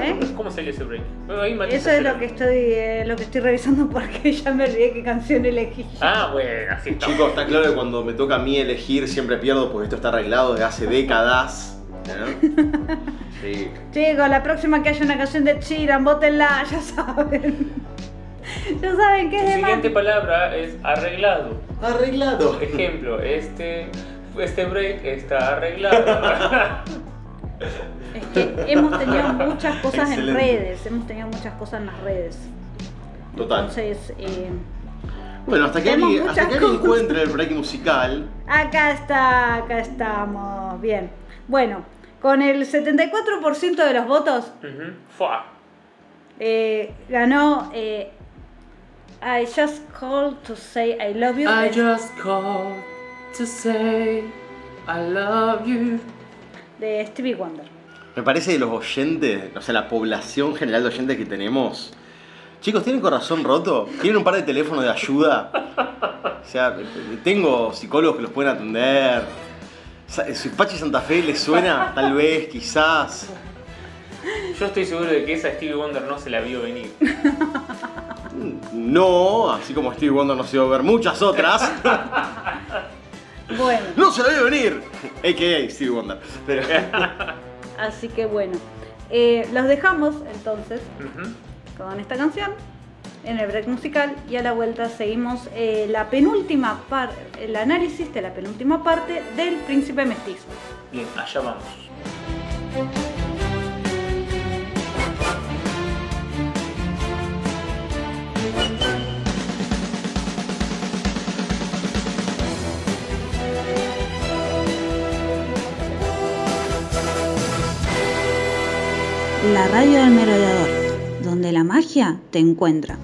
¿eh? ¿Cómo salió ese break? Bueno, Eso es lo que estoy eh, lo que estoy revisando porque ya me olvidé qué canción elegí. Ah, bueno, así está. Chicos, está claro que cuando me toca a mí elegir siempre pierdo porque esto está arreglado desde hace décadas. ¿no? Sí. Chicos, la próxima que haya una canción de Chiran, bótenla, ya saben. ya saben que La es siguiente palabra es arreglado. Arreglado. Ejemplo, este, este break está arreglado. Es que hemos tenido muchas cosas en redes, hemos tenido muchas cosas en las redes. Total. Entonces, eh, Bueno, hasta que alguien, hasta que alguien encuentre el break musical. acá está, acá estamos. Bien. Bueno, con el 74% de los votos eh, ganó eh, I Just Called to Say I Love You. I just called to say I love you. de Stevie Wonder. Me parece de los oyentes, o sea, la población general de oyentes que tenemos. Chicos, ¿tienen corazón roto? ¿Tienen un par de teléfonos de ayuda? O sea, tengo psicólogos que los pueden atender. Si Pachi Santa Fe les suena, tal vez, quizás. Yo estoy seguro de que esa Stevie Wonder no se la vio venir. No, así como Steve Wonder nos dio ver muchas otras. bueno. No se la venir. AKA Steve Wonder. Así que bueno. Eh, los dejamos entonces con esta canción en el break musical y a la vuelta seguimos eh, la penúltima el análisis de la penúltima parte del príncipe mestizo. Bien, allá vamos. la radio del merodeador, donde la magia te encuentra.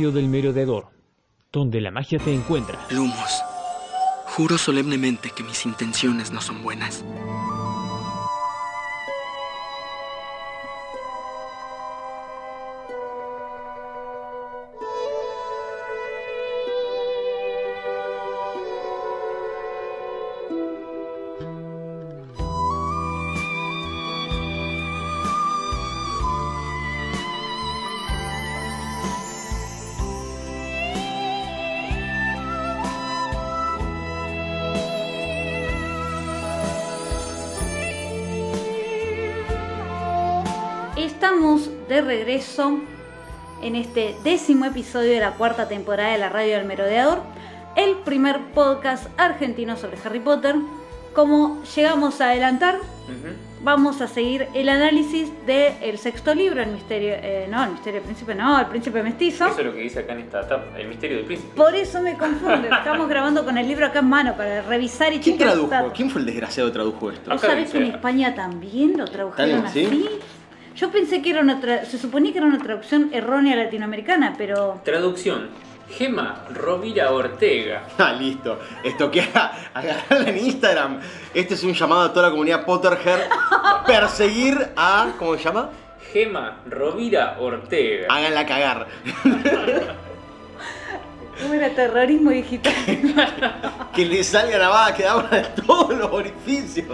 Radio del merodeador, donde la magia te encuentra. Lumos, juro solemnemente que mis intenciones no son buenas. Este décimo episodio de la cuarta temporada de la Radio del Merodeador, el primer podcast argentino sobre Harry Potter. Como llegamos a adelantar, vamos a seguir el análisis del sexto libro, el misterio, eh, no, el misterio del príncipe, no, el príncipe mestizo. Eso es lo que dice acá en esta etapa, el misterio del príncipe. Por eso me confunde. Estamos grabando con el libro acá en mano para revisar y ¿Quién tradujo? ¿Quién fue el desgraciado que tradujo esto? ¿Vos Acá sabés que en España también lo tradujeron ¿Sí? Yo pensé que era una tra- se suponía que era una traducción errónea latinoamericana, pero Traducción. Gema Rovira Ortega. Ah, listo. Estoquea, agarrarla en Instagram. Este es un llamado a toda la comunidad Potterhead. Perseguir a. ¿Cómo se llama? Gema Rovira Ortega. Háganla cagar. ¿cómo era terrorismo digital? Que le salga la baba que de todos los orificios.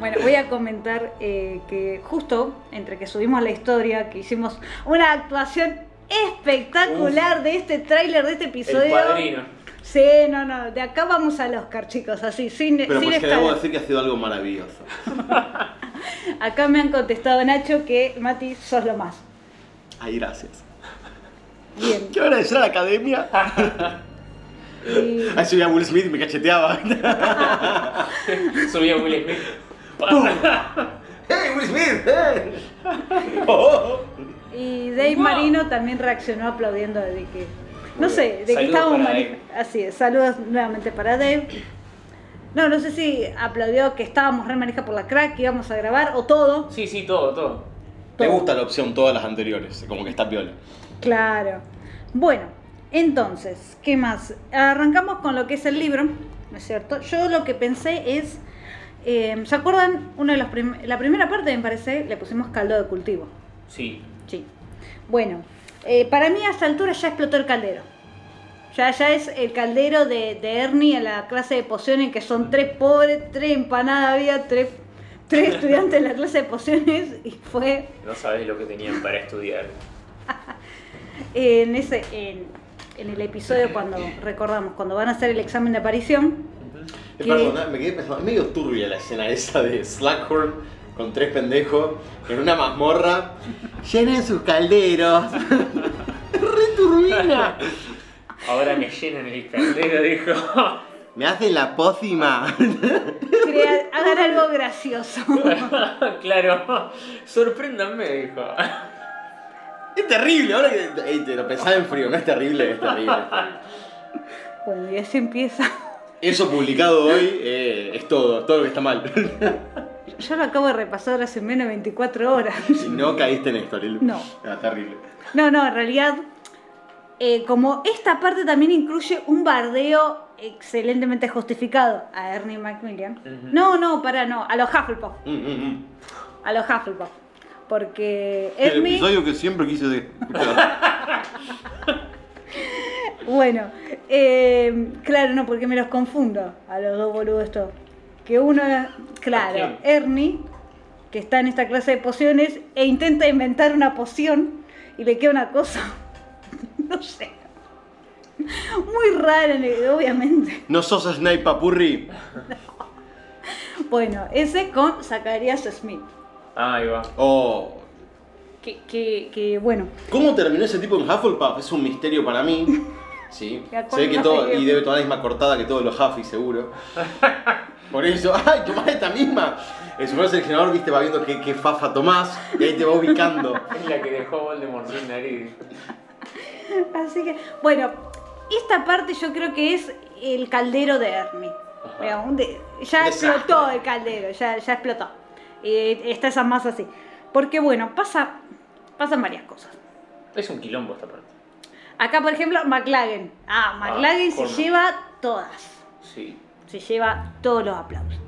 Bueno, voy a comentar eh, que justo entre que subimos la historia, que hicimos una actuación espectacular de este tráiler de este El episodio. padrino. Sí, no, no, de acá vamos al Oscar, chicos, así, sin, Pero sin pues que debo decir que ha sido algo maravilloso. Acá me han contestado Nacho que Mati sos lo más. Ay, gracias. Bien. Quiero agradecer a la academia. Y- Ahí subía Will Smith y me cacheteaba. Subía Will Smith. ¡Hey, Will Smith! ¡Hey! Oh. Y Dave Marino también reaccionó aplaudiendo de que. No sé, de que estábamos. Así es, saludos nuevamente para Dave. No, no sé si aplaudió que estábamos re manija por la crack, que íbamos a grabar, o todo. Sí, sí, todo, todo. Me gusta la opción todas las anteriores, como que está piola. Claro. Bueno, entonces, ¿qué más? Arrancamos con lo que es el libro, ¿no es cierto? Yo lo que pensé es. Eh, ¿Se acuerdan? Una de las prim- la primera parte, me parece, le pusimos caldo de cultivo. Sí. Sí. Bueno, eh, para mí a esta altura ya explotó el caldero. Ya, ya es el caldero de, de Ernie en la clase de pociones, que son tres pobres, tres empanadas, había tres, tres estudiantes en la clase de pociones y fue No sabes lo que tenían para estudiar. en ese en, en el episodio cuando recordamos, cuando van a hacer el examen de aparición. Eh, ¿Qué? Perdón, me quedé pensando, es medio turbia la escena esa de Slackhorn con tres pendejos en una mazmorra. Llenen sus calderos. Re turbina. Ahora me llenan el caldero, dijo. Me hacen la pócima. Hagan algo gracioso. claro. Sorpréndanme, dijo. Es terrible, ahora que ey, te lo pensaba en frío, no es terrible, es terrible. es terrible. Bueno, y así empieza. Eso publicado hoy eh, es todo, es todo lo que está mal. Yo lo acabo de repasar hace menos de 24 horas. si no caíste en esto, Lil. No. Era terrible. No, no, en realidad, eh, como esta parte también incluye un bardeo excelentemente justificado a Ernie Macmillan. No, no, para, no, a los Hufflepuff. Mm, mm, mm. A los Hufflepuff. Porque El Ernie, episodio que siempre quise de- bueno, eh, claro, no, porque me los confundo a los dos boludos estos. Que uno, es- claro? Ernie, que está en esta clase de pociones e intenta inventar una poción y le queda una cosa, no sé, muy rara, obviamente. No sos Snape Papurri. Bueno, ese con Zacharias Smith. Ahí va. Oh. Que, que, que, bueno, ¿Cómo terminó ese tipo en Hufflepuff? Es un misterio para mí. Sí. Se ve que todo. Y debe tomar la misma cortada que todos los Huffy, seguro. Por eso, ¡ay, tomás esta misma! El super seleccionador, viste, va viendo qué, qué fafa tomás y ahí te va ubicando. Es la que dejó Voldemort sin nariz. Así que, bueno, esta parte yo creo que es el caldero de Ernie. Digamos, de- ya Desastre. explotó el caldero, ya, ya explotó. Eh, está esa masa así. Porque bueno, pasa, pasan varias cosas. Es un quilombo esta parte. Acá, por ejemplo, McLagan. Ah, McLagan se colmo. lleva todas. Sí. Se lleva todos los aplausos.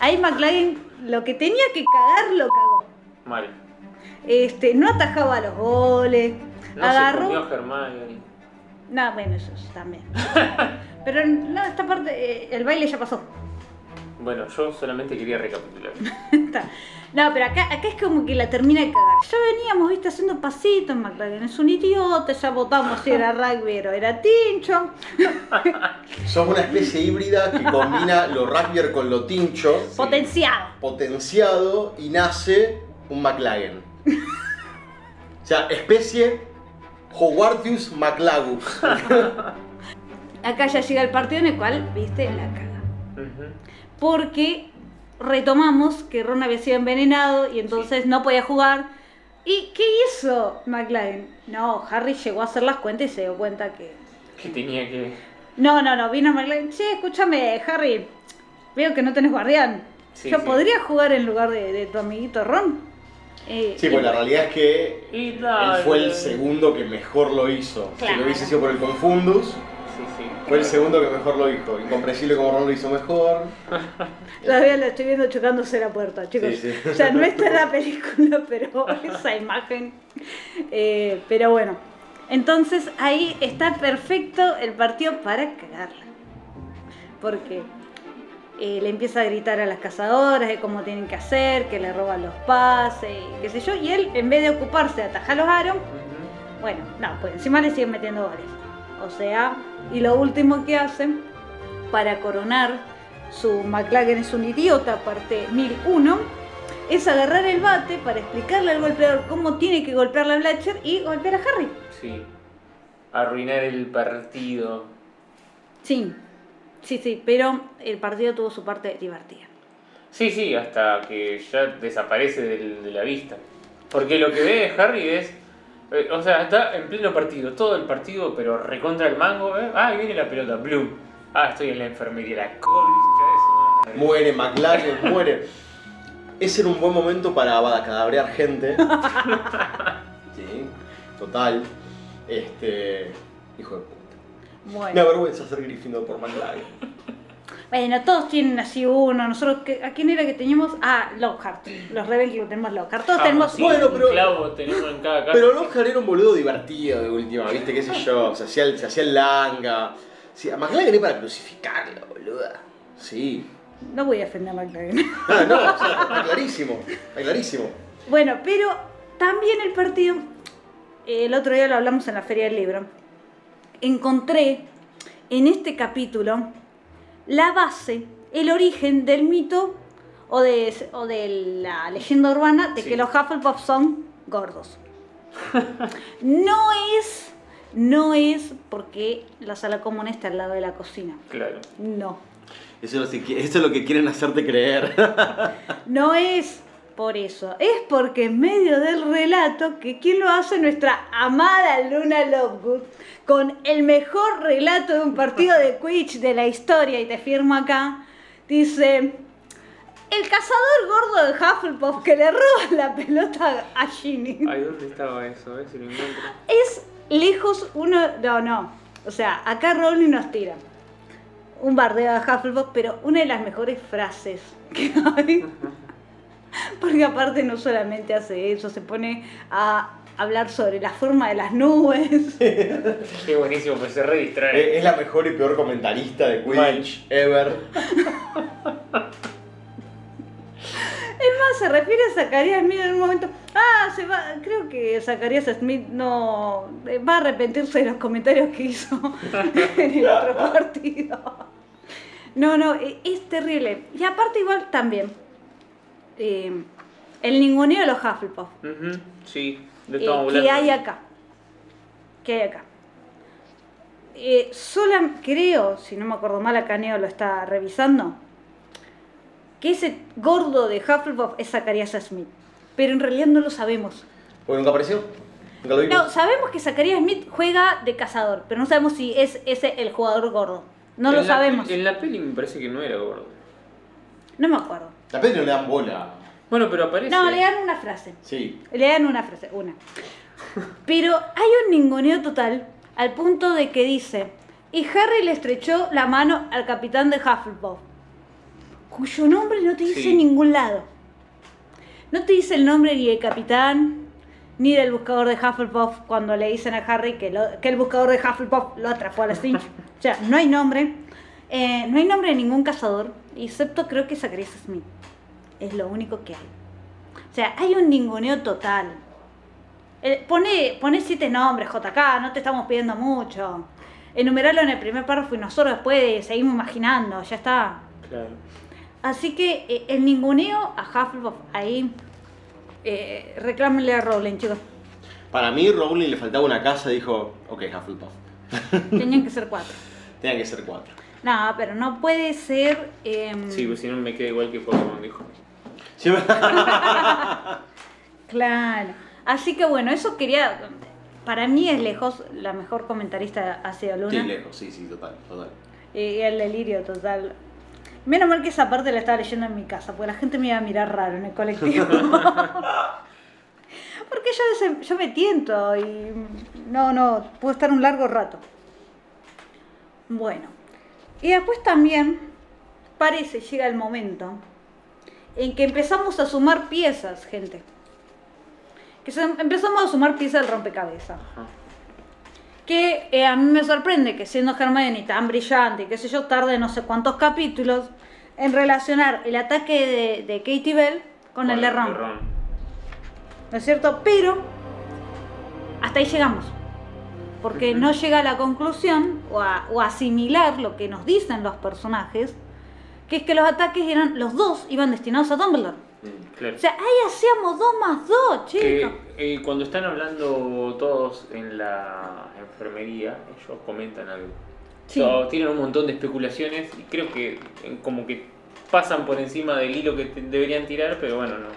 Ahí McLagan lo que tenía que cagar lo cagó. Mal. Este, no atajaba los goles. No se agarró. a Hermione. No, bueno, eso también. Pero no, esta parte, eh, el baile ya pasó. Bueno, yo solamente quería recapitular. No, pero acá, acá es como que la termina de cagar. Ya veníamos, viste, haciendo pasitos, McLaren es un idiota, ya votamos si era rugby o era tincho. Sos una especie híbrida que combina lo rugby con lo tincho, Potenciado. potenciado y nace un McLagan. O sea, especie Howardius McLagus. Acá ya llega el partido en el cual, viste, la caga. Ujú. Porque retomamos que Ron había sido envenenado y entonces no podía jugar. ¿Y qué hizo McLaren? No, Harry llegó a hacer las cuentas y se dio cuenta que Que tenía que. No, no, no, vino McLaren. Che, escúchame, Harry. Veo que no tenés guardián. Sí, Yo sí. podría jugar en lugar de, de tu amiguito Ron. Eh, Sí, y- pues la realidad es que él fue el segundo que mejor lo hizo. Si lo hubiese sido por el Confundus. Fue el segundo que mejor lo hizo. Incomprensible como Ron lo hizo mejor. Todavía lo estoy viendo chocándose la puerta, chicos. Sí, sí. O sea, no está en la película, pero esa imagen. Eh, pero bueno. Entonces ahí está perfecto el partido para cagarla. Porque eh, le empieza a gritar a las cazadoras de cómo tienen que hacer, que le roban los pases, qué sé yo. Y él, en vez de ocuparse de atajar los aros, bueno, no, pues encima le siguen metiendo goles. O sea, y lo último que hacen para coronar su McLaren es un idiota, parte 1001, es agarrar el bate para explicarle al golpeador cómo tiene que golpear a Blatcher y golpear a Harry. Sí. Arruinar el partido. Sí, sí, sí, pero el partido tuvo su parte divertida. Sí, sí, hasta que ya desaparece de la vista. Porque lo que ve Harry es. Eh, o sea, está en pleno partido, todo el partido, pero recontra el mango. ¿eh? Ah, ahí viene la pelota, Bloom. Ah, estoy en la enfermería, la concha de su madre. Muere McLaren, muere. Ese era un buen momento para cadabrear gente. Sí, total. Este. Hijo de puta. Me avergüenza ser Gryffindor por McLaren. bueno, todos tienen así uno. Nosotros, ¿qué- ¿a quién era que teníamos? Ah, Lockhart. Los Ravenclaw tenemos Lockhart. Todos Ah, tenemos sí, Bueno, un pero- clavo tenemos en cada casa. Pero Lockhart era un boludo divertido de última, ¿viste? ¿Qué sé yo? Se hacía el, se hacía el langa. Sí, a McLaren para crucificarlo, boluda. Sí. No voy a ofender a McLaren. Ah, no, o sea, está clarísimo. Está clarísimo. Bueno, pero también el partido, el otro día lo hablamos en la Feria del Libro, encontré en este capítulo la base, el origen del mito o de, o de la leyenda urbana de Sí. que los Hufflepuff son gordos. No es, no es porque la sala común está al lado de la cocina. Claro. No. Eso es, lo que, eso es lo que quieren hacerte creer. No es por eso, es porque en medio del relato, que quién lo hace nuestra amada Luna Lovegood, con el mejor relato de un partido de Quidditch de la historia, y te firmo acá, dice, el cazador gordo de Hufflepuff que le roba la pelota a Ginny. Ay, ¿dónde estaba eso? A ver si lo encuentro. Es lejos uno, no, no, o sea, acá Rowling nos tira un bardeo de Hufflepuff, pero una de las mejores frases que hay. Porque aparte no solamente hace eso, se pone a hablar sobre la forma de las nubes. Qué buenísimo, pues se re distrae. Es la mejor y peor comentarista de Quidditch ever. Es más, se refiere a Zacarías Smith en un momento. Ah, se va. Creo que Zacarías Smith no. eh, va a arrepentirse de los comentarios que hizo en el otro partido. No, no, eh, es terrible. Y aparte, igual también. Eh, el ninguneo de los Hufflepuff. Ujú, Sí, de eh, todo que hay acá. Que hay acá. Eh, sola, creo, si no me acuerdo mal, acá Neo lo está revisando, que ese gordo de Hufflepuff es Zacarías Smith. Pero en realidad no lo sabemos. Porque nunca apareció. Nunca lo vimos. No, sabemos que Zacarías Smith juega de cazador, pero no sabemos si es ese el jugador gordo. No En lo la sabemos. en la peli me parece que no era gordo. No me acuerdo. La peli no le dan bola. Bueno, pero aparece. No, le dan una frase. Sí. Le dan una frase, una. Pero hay un ninguneo total al punto de que dice, y Harry le estrechó la mano al capitán de Hufflepuff, cuyo nombre no te dice Sí. en ningún lado. No te dice el nombre ni del capitán, ni del buscador de Hufflepuff cuando le dicen a Harry que, lo- que el buscador de Hufflepuff lo atrapó a la Finch. O sea, no hay nombre. Eh, no hay nombre de ningún cazador, excepto creo que Zacharias Smith. Es lo único que hay. O sea, hay un ninguneo total. Eh, pone, pone siete nombres, JK, no te estamos pidiendo mucho. Enumerarlo en el primer párrafo y nosotros después seguimos imaginando, ya está. Claro. Así que eh, el ninguneo a Hufflepuff ahí, eh, reclámenle a Rowling, chicos. Para mí, Rowling le faltaba una casa y dijo, ok, Hufflepuff. Tenían que ser cuatro. Tenían que ser cuatro. No, pero no puede ser... em, Sí, pues si no me queda igual que Pokémon, dijo. Sí, Claro. Así que bueno, eso quería... Para mí es lejos la mejor comentarista ha sido Luna. Sí, lejos, sí, sí, total, total. Y el delirio total. Menos mal que esa parte la estaba leyendo en mi casa, porque la gente me iba a mirar raro en el colectivo. porque yo, yo me tiento y no, no, puedo estar un largo rato. Bueno, y después también parece llega el momento en que empezamos a sumar piezas, gente. Que empezamos a sumar piezas del rompecabezas Ajá. que eh, a mí me sorprende que siendo Hermione tan brillante y qué sé yo, tarde no sé cuántos capítulos en relacionar el ataque de, de Katie Bell con el de Ron, ¿no es cierto? Pero hasta ahí llegamos, porque no llega a la conclusión o a, o a asimilar lo que nos dicen los personajes, que es que los ataques eran, los dos iban destinados a Dumbledore. Mm, Claro. O sea, ahí hacíamos dos más dos, chicos. eh, cuando están hablando todos en la enfermería, ellos comentan algo. Sí. Tienen un montón de especulaciones y creo que eh, como que pasan por encima del hilo que te- deberían tirar, pero bueno, no.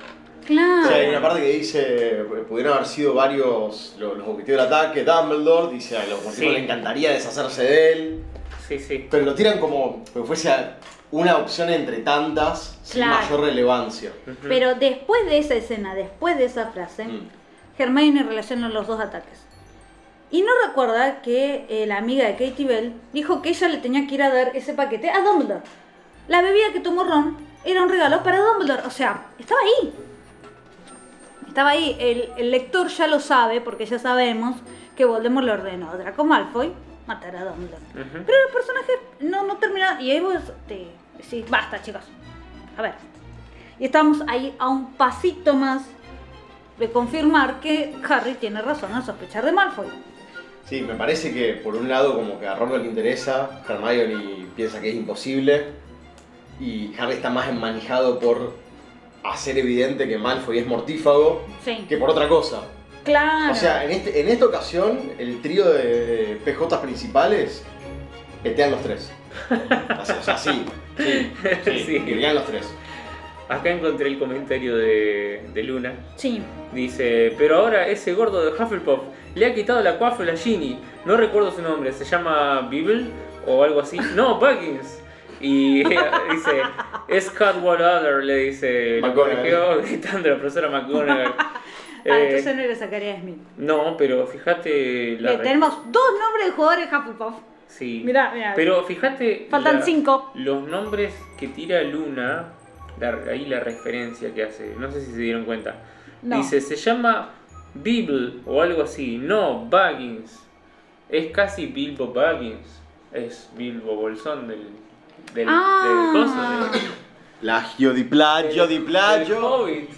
Claro. O sea, hay una parte que dice, pudieron haber sido varios los, los objetivos del ataque, Dumbledore, dice a los motivos Sí. le encantaría deshacerse de él, Sí, sí. pero lo tiran como que fuese una opción entre tantas sin mayor relevancia. Pero después de esa escena, después de esa frase, Mm. Hermione relaciona los dos ataques. Y no recuerda que eh, la amiga de Katie Bell dijo que ella le tenía que ir a dar ese paquete a Dumbledore. La bebida que tomó Ron era un regalo para Dumbledore. O sea, estaba ahí. Estaba ahí. El, el lector ya lo sabe, porque ya sabemos que Voldemort le ordenó a Draco Malfoy matar a Dumbledore. Pero el personaje no, no termina. Y ahí vos te decís, basta, chicos. A ver. Y estamos ahí a un pasito más de confirmar que Harry tiene razón al sospechar de Malfoy. Sí, me parece que por un lado como que a Ron no le interesa, Hermione piensa que es imposible y Harry está más enmanijado por hacer evidente que Malfoy es mortífago Sí. que por otra cosa. Claro. O sea, en, este, en esta ocasión el trío de PJ principales petean los tres. Así, o sea, sí, sí, sí, Sí. petean los tres. Acá encontré el comentario de, de Luna. sí. Dice, pero ahora ese gordo de Hufflepuff le ha quitado la cuáfula a Ginny. No recuerdo su nombre, se llama Bibble o algo así. No, Buggins. Y dice, es Cadwell Other, le dice. Lo corrigió gritando la profesora McGonagall. Ah, Eh, entonces no era Zacarías Smith. no, pero fíjate la Bien, tenemos dos nombres de jugadores de Hufflepuff. Sí. Mirá, mirá. Pero fíjate. Faltan la- cinco. Los nombres que tira Luna, la- ahí la referencia que hace, no sé si se dieron cuenta. No. Dice, se llama Bible o algo así, no Baggins. Es casi Bilbo Baggins. Es Bilbo Bolsón del. del. Ah. del coso, del- Plagio di plagio di del. Hobbit.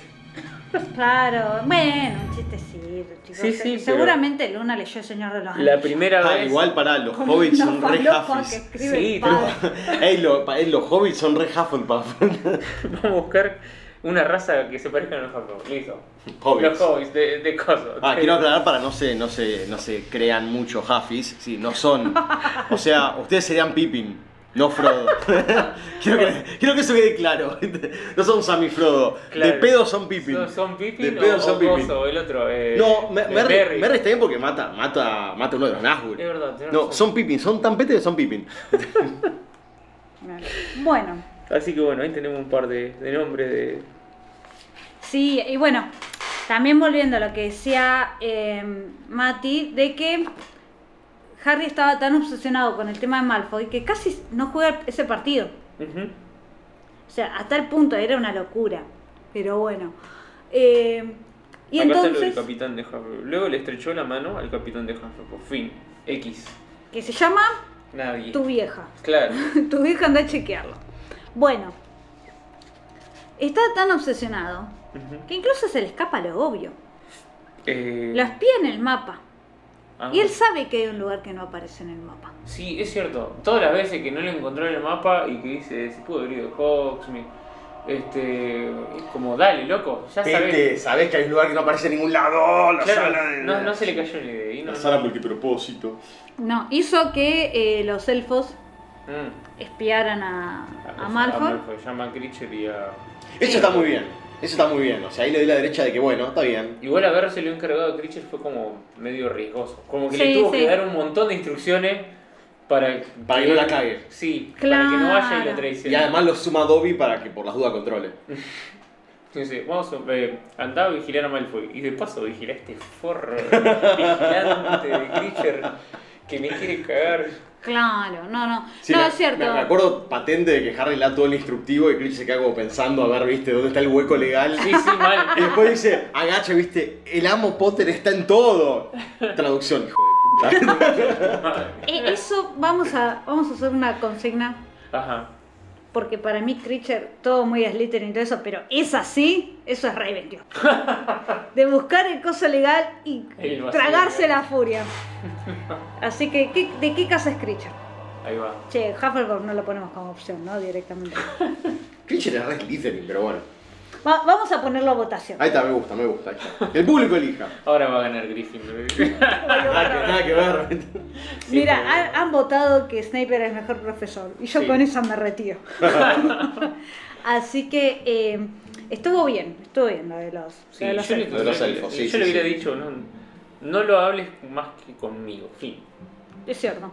Claro, bueno, un chistecito, chicos. Sí, sí, Se- Seguramente Luna leyó El Señor de los Anillos. La primera Ah, vez. igual para los hobbits son re escribe Sí. Ey, lo- pa- ey, los hobbits son re Hufflepuff. Vamos a buscar una raza que se parezca a los Hufflepuff. Listo. Hobbits. Los Hobbits de, de coso. Ah, quiero aclarar para no se, no se, no se crean mucho Huffis, sí, no son. O sea, ustedes serían Pippin, no Frodo. quiero, que, quiero que eso quede claro. No son Sam y Frodo. De pedo son Pippin. ¿Son, son Pippin De pedo o, son Pippin. coso, el otro? Eh, No, Me- eh, Merry, Merry. Merry está bien porque mata, mata, mata uno de los Nazgûl. Es verdad, No, razón. son Pippin, son tan pete que son Pippin. Bueno, Así que bueno, ahí tenemos un par de, de nombres de, Sí, y bueno, también volviendo a lo que decía eh, Mati, de que Harry estaba tan obsesionado con el tema de Malfoy que casi no juega ese partido. O sea, hasta el punto era una locura. Pero bueno. Eh, y Acá está lo del entonces, capitán de Hufflepuff. Luego le estrechó la mano al capitán de Hufflepuff. Fin. X. que se llama Nadie. Tu vieja. Claro. tu vieja anda a chequearlo. Bueno, está tan obsesionado que incluso se le escapa lo obvio. Eh, Lo espía en el mapa. Ah, Y él sabe que hay un lugar que no aparece en el mapa. Sí, es cierto. Todas las veces que no lo encontró en el mapa y que dice, se pudo haber ido de Hogsmeade. Este. Es como, dale, loco. Ya sabes. Sabés que hay un lugar que no aparece en ningún lado. La Claro, sala de. no, no se le cayó ni de ahí. No, La sala multipropósito. No, hizo que eh, los elfos Mm. espiaran a, a A Malfoy. Malfoy. A Critcher y a. Eso está muy bien. Eso está muy bien. O sea, ahí le doy la derecha de que, bueno, está bien. Igual habérselo encargado a Critcher fue como medio riesgoso. Como que Sí, le tuvo sí. que dar un montón de instrucciones para, Para que no la cague. Sí, para que no vaya y Claro. lo traicione. Y además lo suma Dobby para que por las dudas controle. Dice, vamos a eh, andá a vigilar a Malfoy. Y de paso vigila a este forro vigilante de Critcher que me quiere cagar. Claro, no, no. Sí, no, me, es cierto. Me, me acuerdo patente de que Harry le da todo el instructivo y Critch se queda como pensando a ver, viste, dónde está el hueco legal. Sí, sí, mal. Y después dice, agacha, viste, el amo Potter está en todo. Traducción, hijo de puta. Eh, eso vamos a, vamos a hacer una consigna. Ajá. Porque para mí, Creature, todo muy Slytherin y todo eso, pero es así, eso es Ravenclaw. De buscar el coso legal y tragarse legal. la furia. Así que, ¿qué- ¿de qué casa es Creature? Ahí va. Che, Hufflepuff no lo ponemos como opción, ¿no? Directamente. Critch era re Slytherin, pero bueno. Va- vamos a ponerlo a votación. Ahí está, me gusta, me gusta. ahí está. Que el público elija. Ahora va a ganar Gryffindor. Nada que, nada que ver. Mira, han, han votado que Snape era el mejor profesor y yo Sí. con esa me retiro. Así que eh, estuvo bien, estuvo bien lo de los, Sí, lo de los yo, le, elfos. De los elfos, sí, yo sí, le hubiera sí. dicho, no, no lo hables más que conmigo. Fin. Es cierto.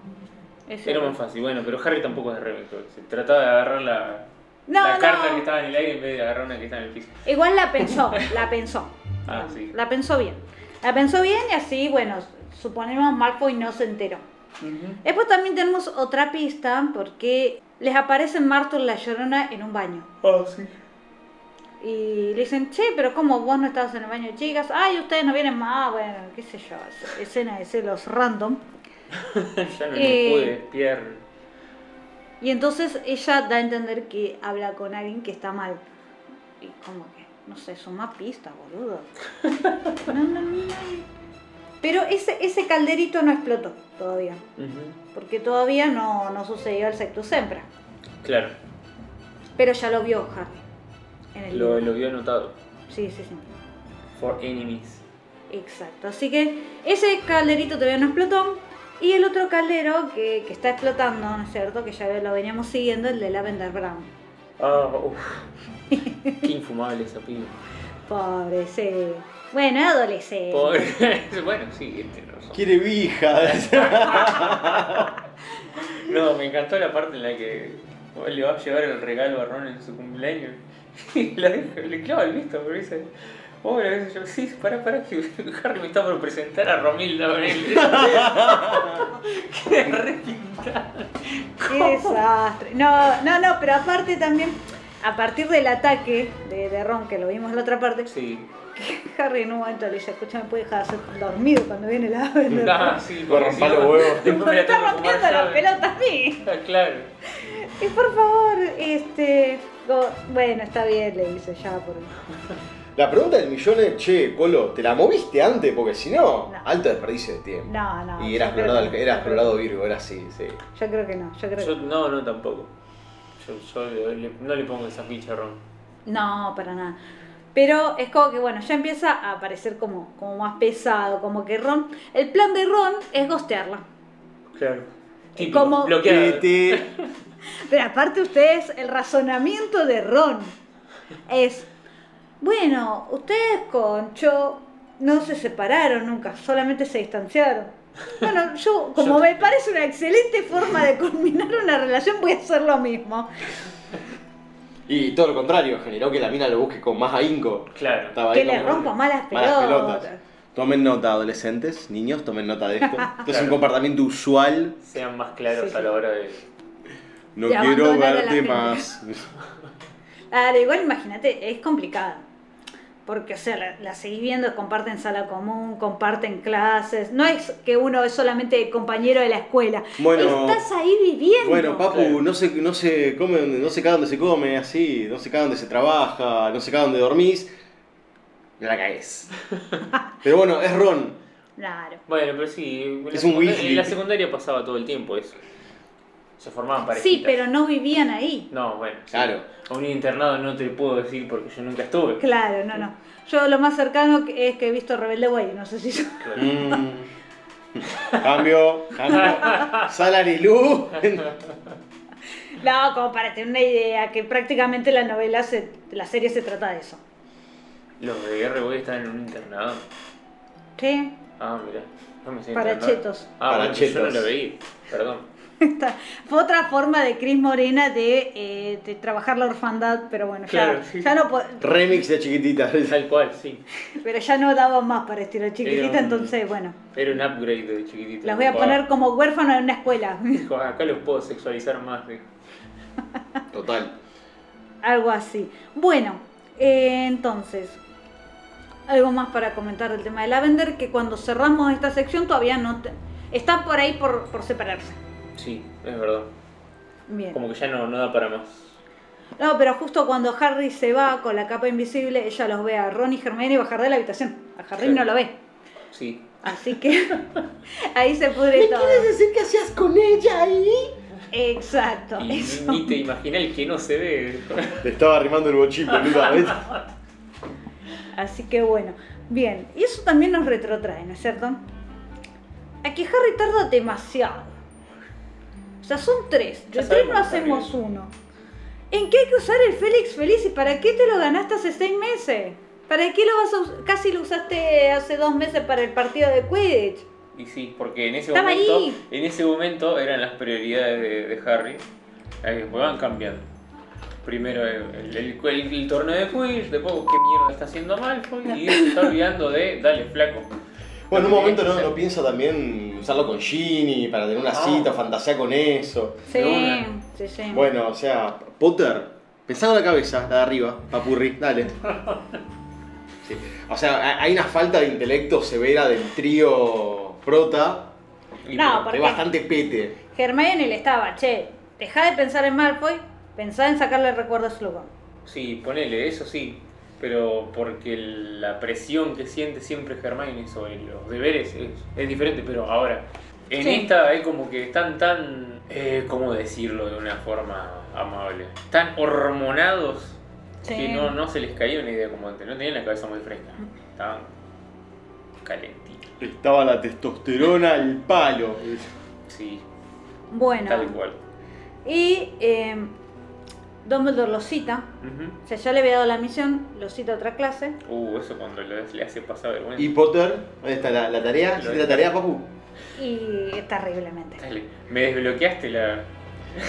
Es Era más fácil. Bueno, pero Harry tampoco es de Ravenclaw. Se trataba de agarrar la, No, la no. carta que estaba en el aire en vez de agarrar una que está en el piso. Igual la pensó, la pensó. Ah, sí. La pensó bien. La pensó bien y así, bueno, suponemos Malfoy no se enteró. Después también tenemos otra pista porque les aparece Marto la llorona en un baño. Ah, sí. Y le dicen, che, pero ¿cómo vos no estabas en el baño chicas? Ay, ustedes no vienen más, bueno, qué sé yo, es- escena de celos random. ya no Eh, pude espiar. Y entonces ella da a entender que habla con alguien que está mal. Y como que, no sé, suma pista, boludo. No, no, no, no. Pero ese, ese calderito no explotó todavía. Porque todavía no, no sucedió el Sectus Sempra. Claro, Pero ya lo vio Harry. En el lo, libro. lo había anotado. Sí, sí, sí. For enemies. Exacto. Así que ese calderito todavía no explotó. Y el otro caldero que, que está explotando, ¿no es cierto? Que ya lo veníamos siguiendo, el de Lavender Brown. Ah, uff. Qué infumable esa piba. Pobre, sí. Bueno, es adolescente. Pobre. bueno, sí, tiene razón. Quiere vija. No, me encantó la parte en la que le va a llevar el regalo a Ron en su cumpleaños. Y le clava el visto, pero dice. Hola, qué sé yo, sí, pará, pará, que Harry me está por presentar a Romilda. Qué repintada. Qué desastre. No, no, no, pero aparte también, a partir del ataque de, de Ron, que lo vimos en la otra parte, Sí. Harry en un momento le dice, escucha, me puede dejar hacer dormido cuando viene la Lavender. Ah, sí, porque romper los huevos. Después me está rompiendo la yo. pelota a mí. Ah, claro. Y por favor, este. go- bueno, está bien, le dice ya por. La pregunta del millón es, che, Colo, ¿te la moviste antes? Porque si no, No. alto desperdicio de tiempo. No, no. y era yo creo explorado, que no. era explorado Virgo, era así, sí. Yo creo que no, yo creo Yo, que no, no, tampoco. Yo, yo le- no le pongo esa ficha a Ron. no, para nada. Pero es como que bueno, ya empieza a aparecer como, como más pesado, como que Ron. El plan de Ron es gostearla. Claro. Y como- bloqueada. Tete. Pero aparte ustedes, el razonamiento de Ron es, bueno, ustedes con Cho no se separaron nunca, solamente se distanciaron. Bueno, yo, como me parece una excelente forma de culminar una relación, voy a hacer lo mismo. Y todo lo contrario, generó que la mina lo busque con más ahínco. Claro. Estaba Que le rompa malas Malas pelotas. pelotas. Tomen nota, adolescentes, niños, tomen nota de esto. Esto es un comportamiento usual. Sean más claros Sí, sí. a la hora de. No De quiero verte gente. Claro, igual imagínate, es complicado. Porque, o sea, la, la seguís viendo, comparten sala común, comparten clases. No es que uno es solamente compañero de la escuela. Bueno, Estás ahí viviendo. Bueno, Papu, Claro. no se, no se come, donde- no se cae donde se come, así, no se cae donde se trabaja, no se cae donde dormís. La caes. Pero bueno, es Ron. Claro. Bueno, pero sí. la Es un Weasley. En la secundaria pasaba todo el tiempo eso. Se formaban parejitas. Sí, pero no vivían ahí. No, bueno. sí. Claro. A un internado no te puedo decir porque yo nunca estuve. Claro, no, no. Yo lo más cercano que- es que he visto Rebelde Way, no sé si yo... Claro. Mm. Cambio, cambio. Salary Lu. No, como para tener una idea, que prácticamente la novela, se, la serie se trata de eso. Los de R-Boy están en un internado. ¿Qué? Ah, mira. No me sé Para internado. chetos. Ah, Para bueno, yo no chetos. lo veí. Perdón. Esta Fue otra forma de Cris Morena de, eh, de trabajar la orfandad, pero bueno, Claro, ya, sí. ya no Remix de chiquitita. Tal cual, sí. pero ya no daba más para estilo chiquitita, un- entonces bueno, Era un upgrade de chiquitito. las voy a poner como huérfano en una escuela, Dijo, acá los puedo sexualizar más. dijo. Total. algo así. Bueno, eh, entonces, algo más para comentar del tema de Lavender, que cuando cerramos esta sección todavía no... te- está por ahí por, por separarse. Sí, es verdad. Bien. Como que ya no, no da para más. No, pero justo cuando Harry se va con la capa invisible, ella los ve a Ron y Hermione bajar de la habitación. A Harry Sí. no lo ve. Sí. Así que ahí se pudre todo. decir que hacías con ella ahí? Exacto. Y eso. ni te imaginas el que no se ve. Le estaba arrimando el bochín, boluda, ¿ves? Así que bueno. Bien. Y eso también nos retrotrae, ¿no es cierto? A que Harry tarda demasiado. O sea, son tres. De tres no hacemos uno. ¿En qué hay que usar el Félix Feliz? ¿Y para qué te lo ganaste hace seis meses? ¿Para qué lo vas a usar? Casi lo usaste hace dos meses para el partido de Quidditch. Y sí, porque en ese Estaba momento, ahí. en ese momento eran las prioridades de, de Harry. Después van cambiando. Primero el, el, el- el torneo de Quidditch, después qué mierda está haciendo Malfoy y se está olvidando de dale flaco. Bueno, en un momento no, no piensa también usarlo con Ginny para tener una Ah. cita, fantasea con eso. Sí, sí, sí. Bueno, o sea, Potter, pensá con la cabeza, la de arriba, papurri, dale. Sí. O sea, ha- hay una falta de intelecto severa del trío prota, Y No, pero- ¿por de qué? bastante pete. Hermione le estaba, che, deja de pensar en Malfoy, pensá en sacarle el recuerdo a Slughorn. Sí, ponele, eso sí. Pero porque la presión que siente siempre Hermione sobre los deberes es, es diferente, pero ahora, en Sí. esta es como que están tan, eh, ¿cómo decirlo de una forma amable? Tan hormonados Sí. que no, no se les caía una idea como antes, no tenían la cabeza muy fresca, estaban calentitos. Estaba la testosterona al palo. Sí, Bueno, tal cual. y eh, Dumbledore lo cita, o sea, ya le había dado la misión, lo cita a otra clase, Uh, eso cuando le, le hace pasar vergüenza. ¿Y Potter? ¿Dónde está la, la tarea? ¿Hiciste la tarea, papu? y terriblemente. Dale, me desbloqueaste la...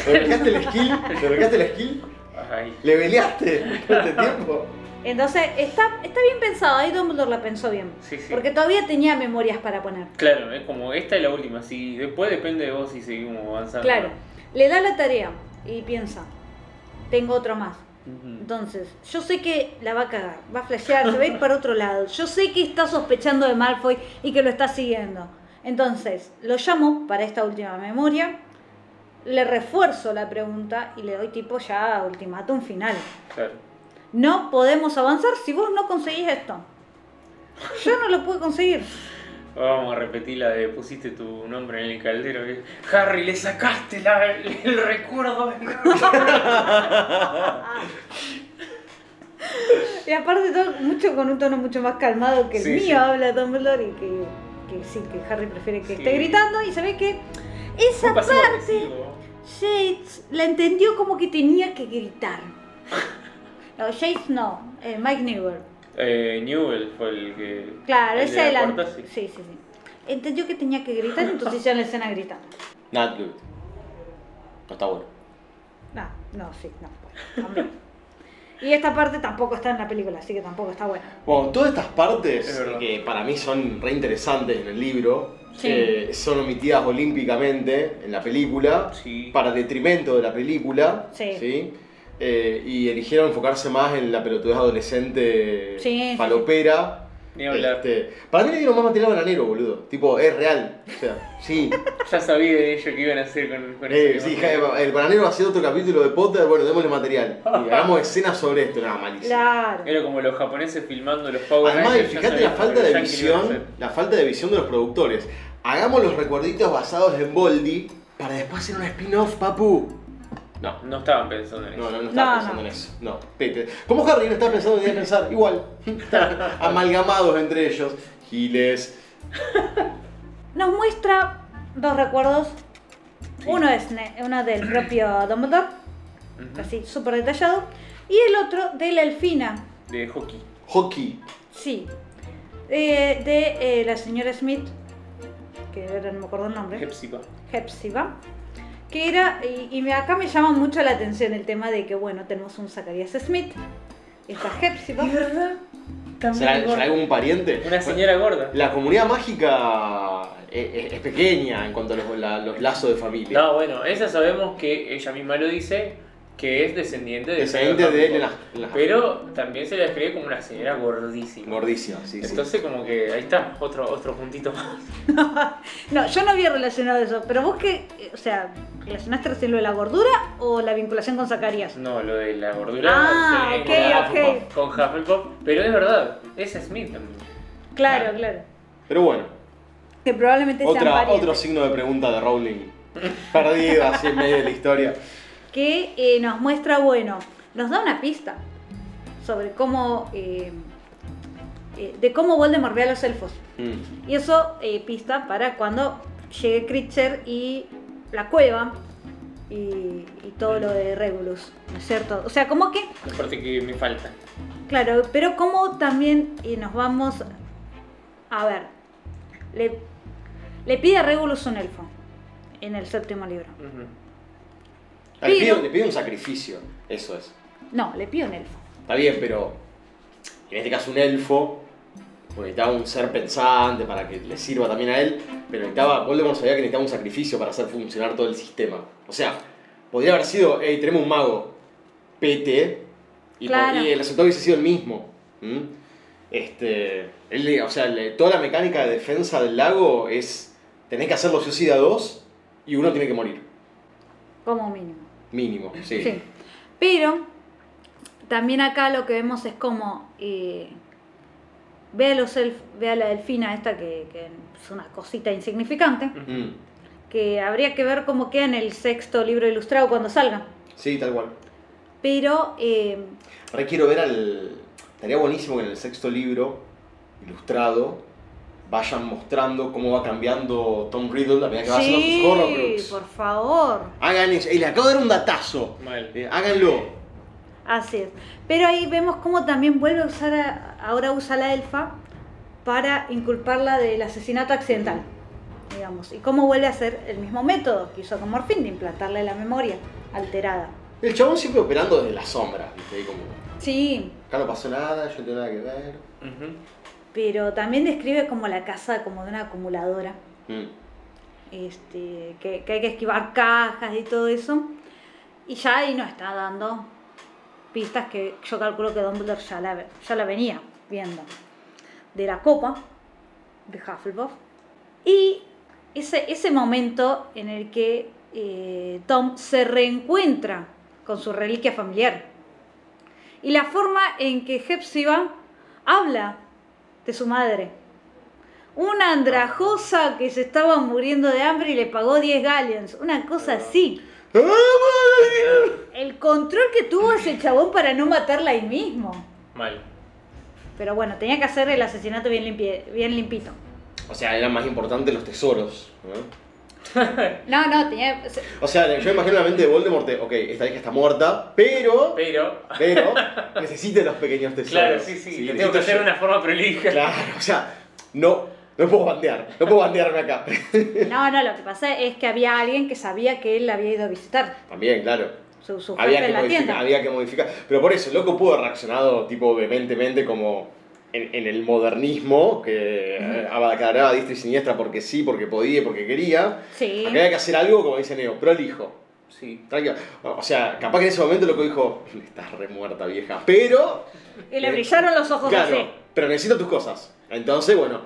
¿Le bloqueaste el skill? ¿Le bloqueaste el skill? Ay, ¿Le peleaste este tiempo? Entonces, está, está bien pensado, ahí Dumbledore la pensó bien, sí, sí. porque todavía tenía memorias para poner. Claro, es como esta es la última, si después depende de vos si seguimos avanzando. Claro, le da la tarea y piensa, tengo otro más. Entonces, yo sé que la va a cagar, va a flashear, se va a ir para otro lado. Yo sé que está sospechando de Malfoy y que lo está siguiendo. Entonces, lo llamo para esta última memoria, le refuerzo la pregunta y le doy tipo ya ultimátum final. Claro. No podemos avanzar si vos no conseguís esto. Yo no lo pude conseguir. Vamos a repetir la de pusiste tu nombre en el caldero. Harry, le sacaste la- el recuerdo. Y aparte todo mucho con un tono mucho más calmado que el Sí, mío sí. habla Dumbledore y que, que sí, que Harry prefiere que Sí. esté gritando y ve que esa parte agresivo. Shades la entendió como que tenía que gritar. No, Shades no, eh, Mike Newell. Eh, Newell fue el que. Claro, el ese de la puerta, Sí. sí. sí, sí, Entendió que tenía que gritar, entonces ya en la escena gritando. Not good. No está bueno. No, no, sí, no. bueno, también. Y esta parte tampoco está en la película, así que tampoco está buena. Bueno, todas estas Es partes que para mí son re interesantes en el libro, Sí. eh, son omitidas olímpicamente en la película, Sí. para detrimento de la película, Sí. Eh, y eligieron enfocarse más en la pelotudez adolescente Sí, sí, palopera. Ni hablar. Este, para mí le dieron más material bananero, boludo. Tipo, es real. O sea, sí. Ya sabía de ello que iban a hacer con, con Eh, sí, ja- el bananero va a hacer otro capítulo de Potter, bueno, démosle material. Y hagamos escenas sobre esto, nada, malísimo. Claro. Era como los japoneses filmando los Power Además, Rangers, fíjate la falta de visión, la falta de visión de los productores. Hagamos los recuerditos basados en Boldy para después hacer un spin-off, papu. No, No estaban pensando en eso. no, no, no estaba No, pensando no. en eso. No, pete. Como Harry no está pensando ni en pensar, igual. Están amalgamados entre ellos. Giles. Nos muestra dos recuerdos. Uno es ne- uno del propio Dumbledore, así súper detallado. Y el otro de la Elfina, De hockey. Hockey. sí. Eh, de eh, la señora Smith, que ahora no me acuerdo el nombre. Hepzibah. Hepzibah, que era, y, acá me llama mucho la atención el tema de que, bueno, tenemos un Zacharias Smith, está Hepzibah, verdad? ¿Será, será algún pariente? Una señora gorda. La comunidad mágica es, es- es pequeña en cuanto a los, la- los lazos de familia. No, bueno, esa sabemos que ella misma lo dice, que es descendiente de Descendiente de él en Potter. las- en las- Pero también se la describe como una señora gordísima. Gordísima, sí, sí. Entonces como que ahí está, otro, otro puntito más. No, yo no había relacionado eso, pero vos que, eh, o sea, ¿relacionaste recién lo de la gordura o la vinculación con Zacarías? No, lo de la gordura Ah, sí, ok, con, ok. con Hufflepuff, pero es verdad, es Smith también. Claro, claro. Pero bueno, Que probablemente sean otra, otro signo de pregunta de Rowling. Perdido así en medio de la historia. Que eh, nos muestra, bueno, nos da una pista sobre cómo, eh, eh, de cómo Voldemort ve a los elfos. Mm. Y eso eh, pista para cuando llegue Critcher y la cueva y, y todo lo de Regulus, ¿no es cierto? O sea, como que La parte que me falta. Claro, pero como también eh, nos vamos a ver, le, le pide a Regulus un elfo en el séptimo libro. Ah, Le, pide, le pide un sacrificio, eso es. No, le pide un elfo. Está bien, pero en este caso un elfo, porque necesitaba un ser pensante para que le sirva también a él, pero necesitaba, Voldemort sabía que necesitaba un sacrificio para hacer funcionar todo el sistema. O sea, podría haber sido, hey, tenemos un mago, pete, y, por- Claro. y el resultado hubiese sido el mismo. Este, él o sea, toda la mecánica de defensa del lago es, tenés que hacerlo sí o sí de a dos, y uno tiene que morir, Como mínimo. mínimo. Sí. Sí. Pero también acá lo que vemos es como eh, ve a los elf- ve a la delfina esta que, que es una cosita insignificante, Mm, que habría que ver cómo queda en el sexto libro ilustrado cuando salga. sí, tal cual. Pero eh, Ahora quiero ver al. Estaría buenísimo que en el sexto libro, ilustrado, vayan mostrando cómo va cambiando Tom Riddle a medida que va haciendo sí, sus Horrocrux. por favor. Hagan eso. Y le acabo de dar un datazo. Mal. Eh, háganlo. Así es. Pero ahí vemos cómo también vuelve a usar, a- ahora usa la elfa para inculparla del asesinato accidental, digamos. Y cómo vuelve a hacer el mismo método que hizo con Morfín, de implantarle la memoria alterada. El chabón siempre operando desde las sombras, ¿viste? Ahí como. Sí, Acá no pasó nada, yo no tengo nada que ver. Pero también describe como la casa como de una acumuladora, Mm. este, que, que hay que esquivar cajas y todo eso. Y ya ahí nos está dando pistas que yo calculo que Dumbledore ya la, ya la venía viendo. De la copa de Hufflepuff. Y ese, ese momento en el que eh, Tom se reencuentra con su reliquia familiar. Y la forma en que Hepzibah habla de su madre. Una andrajosa que se estaba muriendo de hambre y le pagó 10 galleons. Una cosa así. El control que tuvo ese chabón para no matarla ahí mismo. Mal. Pero bueno, tenía que hacer el asesinato bien, limpie- bien limpito. O sea, eran más importantes los tesoros. ¿no? No, no, tenía... O sea, yo imagino la mente de Voldemort de, ok, esta hija está muerta, pero. Pero, Pero necesita los pequeños tesoros. claro, sí, sí, le tengo que hacer yo- una forma prolija. Claro, o sea, no, no puedo bandear, no puedo bandearme acá. No, no, lo que pasa es que había alguien que sabía que él la había ido a visitar. También, claro. su, su había que, en la modificar, tienda. había que modificar. Pero por eso, el loco pudo haber reaccionado tipo vehementemente como en, en el modernismo, que eh, abadacareaba a diestra y siniestra porque sí, porque podía, porque quería. Sí. Acá había que hacer algo, como dice Neo, prolijo. Sí. Tranquilo. O sea, capaz que en ese momento loco dijo, estás re muerta vieja, pero... Y le brillaron los ojos Claro, así. pero necesito tus cosas. Entonces, bueno,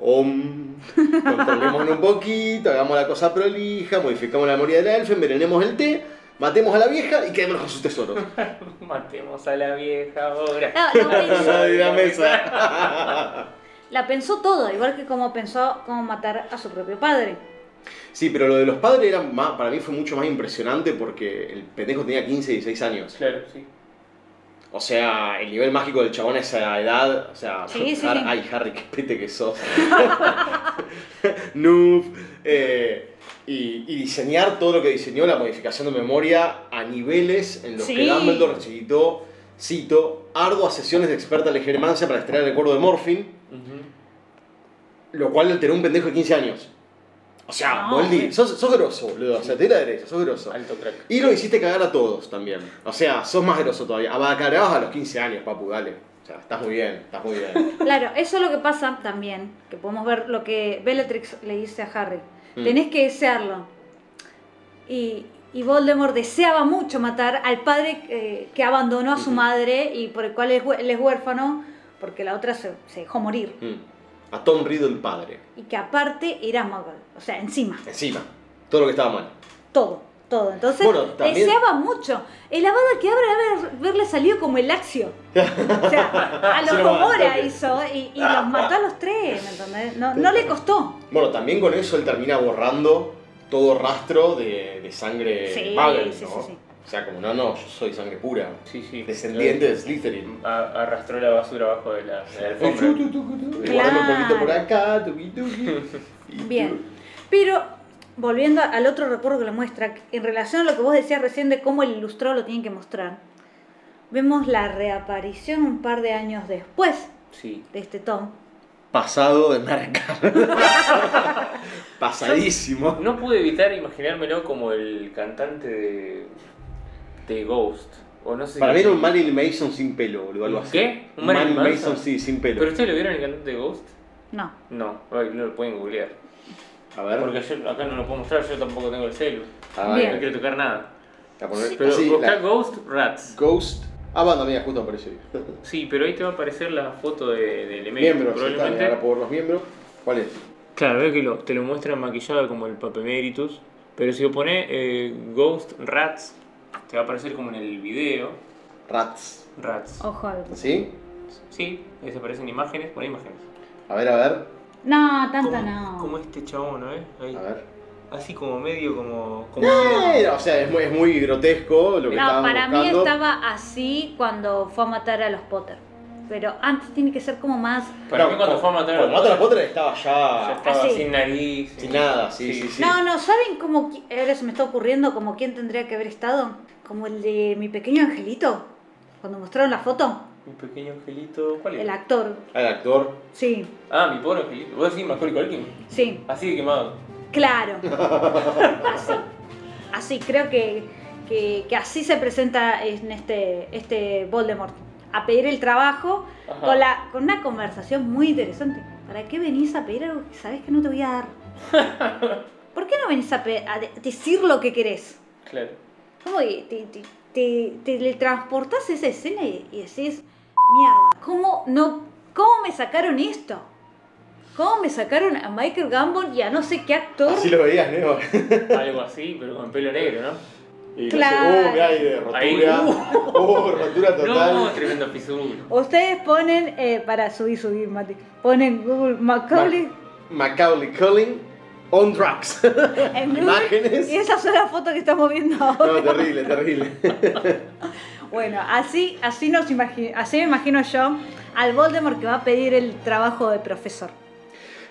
om, controlémonos un poquito, hagamos la cosa prolija, modificamos la memoria del elfo, envenenemos el té, matemos a la vieja y quedémonos con sus tesoros. Matemos a la vieja ahora. Ah, pensó, Ay, la mesa. la pensó todo, igual que como pensó cómo matar a su propio padre. Sí, pero lo de los padres era más, para mí fue mucho más impresionante porque el pendejo tenía 15, 16 años. Claro, sí. O sea, el nivel mágico del chabón a esa edad, o sea, Sí, sí, Har- sí. ay Harry, qué pete que sos. Noob. eh, y, y diseñar todo lo que diseñó, la modificación de memoria a niveles en los Sí. que Dumbledore necesitó, cito, arduas sesiones de experta legermancia para extraer el recuerdo de Morphin, lo cual alteró un pendejo de 15 años. O sea, No, Moldy, güey. sos, sos grosso, boludo. O sea, te di la derecha, sos grosso. Alto crack. Y lo hiciste cagar a todos también. O sea, sos más grosso todavía. Abacareabas a los 15 años, papu, dale. O sea, estás muy bien, estás muy bien. Claro, eso es lo que pasa también, que podemos ver lo que Bellatrix le dice a Harry. Mm. Tenés que desearlo. Y, y Voldemort deseaba mucho matar al padre eh, que abandonó a su madre y por el cual él es huérfano, porque la otra se, se dejó morir. Mm. A Tom Riddle padre. Y que aparte era muggle, o sea, encima, Encima. Todo lo que estaba mal. todo, todo. Entonces Bueno, también- deseaba mucho. El Avada que habrá haberle salido como el Axio. O sea, a los que- hizo y, y los mató a los tres, ¿me entendés? No, no le costó. Bueno, también con eso él termina borrando todo rastro de, de sangre Sí, Muggle, sí, ¿no? sí, sí. O sea, como no, no, yo soy sangre pura. Sí, sí. Descendiente de Slytherin. A- arrastró la basura abajo de la, de la alfombra. guardame un poquito por acá, tuqui, tuqui. Y Bien. Pero, volviendo al otro recuerdo que le muestra, en relación a lo que vos decías recién de cómo el ilustrado lo tienen que mostrar, vemos la reaparición un par de años después Sí. de este Tom. Pasado de marca. Pasadísimo. No pude evitar imaginármelo como el cantante de, de Ghost. O no sé Para mí era un Marilyn Mason sin pelo, boludo. Algo así. ¿Qué? ¿Un Un Marilyn? Mason, sí, sin pelo. ¿Pero ustedes lo vieron el cantante de Ghost? No. No, ay, no lo pueden googlear. A ver. Porque yo acá no lo puedo mostrar, yo tampoco tengo el celu. A Bien. No quiero tocar nada. A poner, Pero así, buscá la- Ghost Rats. Ghost. Ah, bueno, mira, justo apareció ahí. Sí, pero ahí te va a aparecer la foto de, del emérito, Miembros, ahí está, probablemente. ahora puedo ver los miembros. ¿Cuál es? Claro, veo que lo- te lo muestran maquillado como el Papemeritus. Pero si lo pones eh, Ghost Rats, te va a aparecer como en el video. Rats. Rats. Ojo al- ¿Sí? Sí, ahí te aparecen imágenes, pon imágenes. A ver, a ver. No, tanta como, no. Como este chabón, ¿no? Ahí. A ver. Así como medio como. como Eh, o sea, es muy, es muy grotesco lo que No, para mí buscando. estaba así cuando fue a matar a los Potter. Pero antes tiene que ser como más... Para No, mí cuando cu- fue a matar a Cuando los mata a Potter estaba ya ya. estaba Así. sin nariz. Sin nada, sí, sí, sí. No, no, ¿saben cómo, qui- ahora se me está ocurriendo como quién tendría que haber estado? Como el de mi pequeño angelito, cuando mostraron la foto, Mi pequeño angelito. ¿Cuál es? el actor. El actor. Sí, Ah, mi pobre angelito. ¿Vos decís Macaulay Culkin? sí, Así de quemado. claro. Así, así, creo que, que, que así se presenta en este, este Voldemort. A pedir el trabajo Ajá. con, la, con una conversación muy interesante. ¿Para qué venís a pedir algo que sabes que no te voy a dar? ¿Por qué no venís a, a de- decir lo que querés? Claro. ¿Cómo que te, te, te, teletransportás a esa escena y, y decís, mierda, ¿cómo, no, ¿cómo me sacaron esto? ¿Cómo me sacaron a Michael Gambon y a no sé qué actor? Así lo veías, ¿no? Algo así, pero con pelo negro, ¿no? Y Claro. uh, mirá ahí de rotura. Ahí, Uh, rotura total. No, tremendo fisura. Ustedes ponen, eh, para subir, subir, Mati, ponen Google Macaulay Macaulay Culkin on drugs. en Imágenes. y esas son las fotos que estamos viendo ahora. No, terrible, terrible. Bueno, así, así, nos así me imagino yo al Voldemort que va a pedir el trabajo de profesor.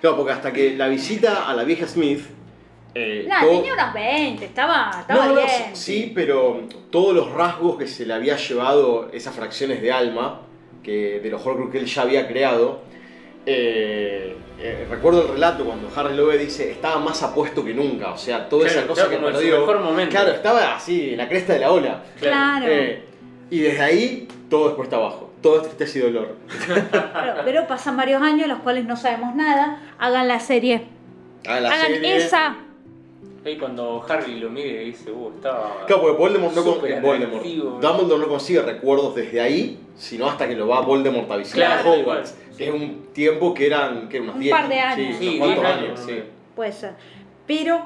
No, porque hasta que la visita a la vieja Smith. eh, No, todo- tenía unos 20, estaba, estaba no, bien. sí, pero todos los rasgos que se le había llevado esas fracciones de alma, que de los Horcrux que él ya había creado, eh, eh, recuerdo el relato cuando Harry Lowe dice estaba más apuesto que nunca, o sea, toda Claro, esa cosa estaba que perdió. mejor momento. Claro, estaba así, en la cresta de la ola. Claro. Eh, y desde ahí todo es cuesta abajo, todo es tristeza y dolor. Claro, pero pasan varios años, los cuales no sabemos nada. Hagan la serie. Ah, la Hagan serie- esa. Ahí cuando Harry lo mira y dice, uh, estaba. Claro, porque Voldemort no, con- Súper Voldemort. atractivo. Dumbledore no consigue recuerdos desde ahí, sino hasta que lo va Voldemort a visitar Claro, a Hogwarts. igual. Que es un tiempo que eran, que unos Un 10. par de años. Sí, Sí, unos cuantos 10 años, años, sí. Puede ser. Pero